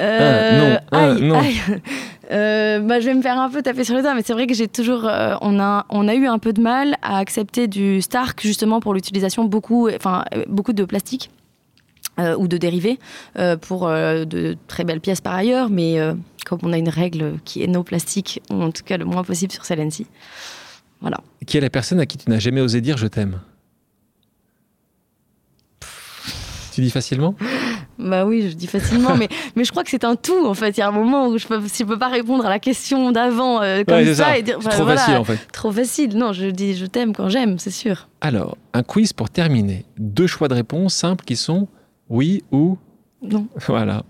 Euh, non, un, aïe, non. aïe. Euh, bah, je vais me faire un peu taper sur le doigt, mais c'est vrai que j'ai toujours, euh, on a, on a eu un peu de mal à accepter du Stark justement pour l'utilisation beaucoup, enfin euh, beaucoup de plastique euh, ou de dérivés euh, pour euh, de très belles pièces par ailleurs, mais euh, comme on a une règle qui est no plastique, ou en tout cas le moins possible sur Celency. Voilà. Qui est la personne à qui tu n'as jamais osé dire je t'aime Tu dis facilement? Bah oui, je dis facilement, mais, mais je crois que c'est un tout en fait. Il y a un moment où je peux, si je peux pas répondre à la question d'avant comme Ouais, ça, ça. et dire enfin, trop voilà, facile en fait. Trop facile. Non, je dis je t'aime quand j'aime, c'est sûr. Alors, un quiz pour terminer. Deux choix de réponse simples qui sont oui ou Non. voilà.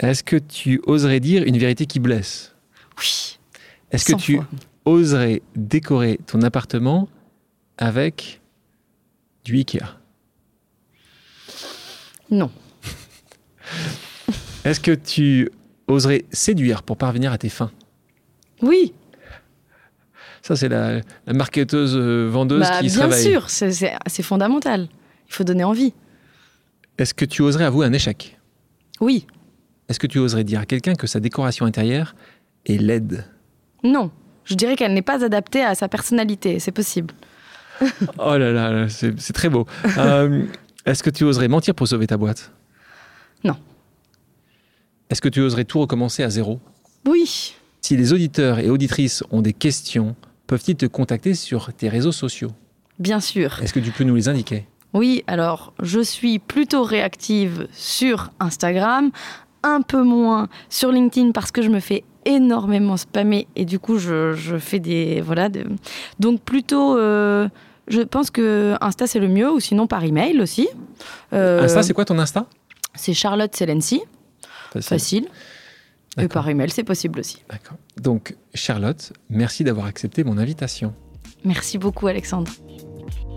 Est-ce que tu oserais dire une vérité qui blesse? Oui. Est-ce que 100 tu fois. oserais décorer ton appartement avec du Ikea? Non. Est-ce que tu oserais séduire pour parvenir à tes fins? Oui. Ça, c'est la, la marketeuse euh, vendeuse Bah, qui se bien réveille. sûr, c'est fondamental. Il faut donner envie. Est-ce que tu oserais avouer un échec? Oui. Est-ce que tu oserais dire à quelqu'un que sa décoration intérieure est laide? Non. Je dirais qu'elle n'est pas adaptée à sa personnalité. C'est possible. Oh là là, c'est très beau. Euh, Est-ce que tu oserais mentir pour sauver ta boîte? Non. Est-ce que tu oserais tout recommencer à zéro? Oui. Si les auditeurs et auditrices ont des questions, peuvent-ils te contacter sur tes réseaux sociaux? Bien sûr. Est-ce que tu peux nous les indiquer? Oui, alors je suis plutôt réactive sur Instagram, un peu moins sur LinkedIn parce que je me fais énormément spammer et du coup je, je fais des voilà de- donc plutôt euh, je pense que Insta c'est le mieux ou sinon par email aussi. Euh, Insta, c'est quoi ton Insta? c'est Charlotte Selency, Facile. facile. Et par email c'est possible aussi. D'accord. Donc, Charlotte, merci d'avoir accepté mon invitation. Merci beaucoup Alexandre.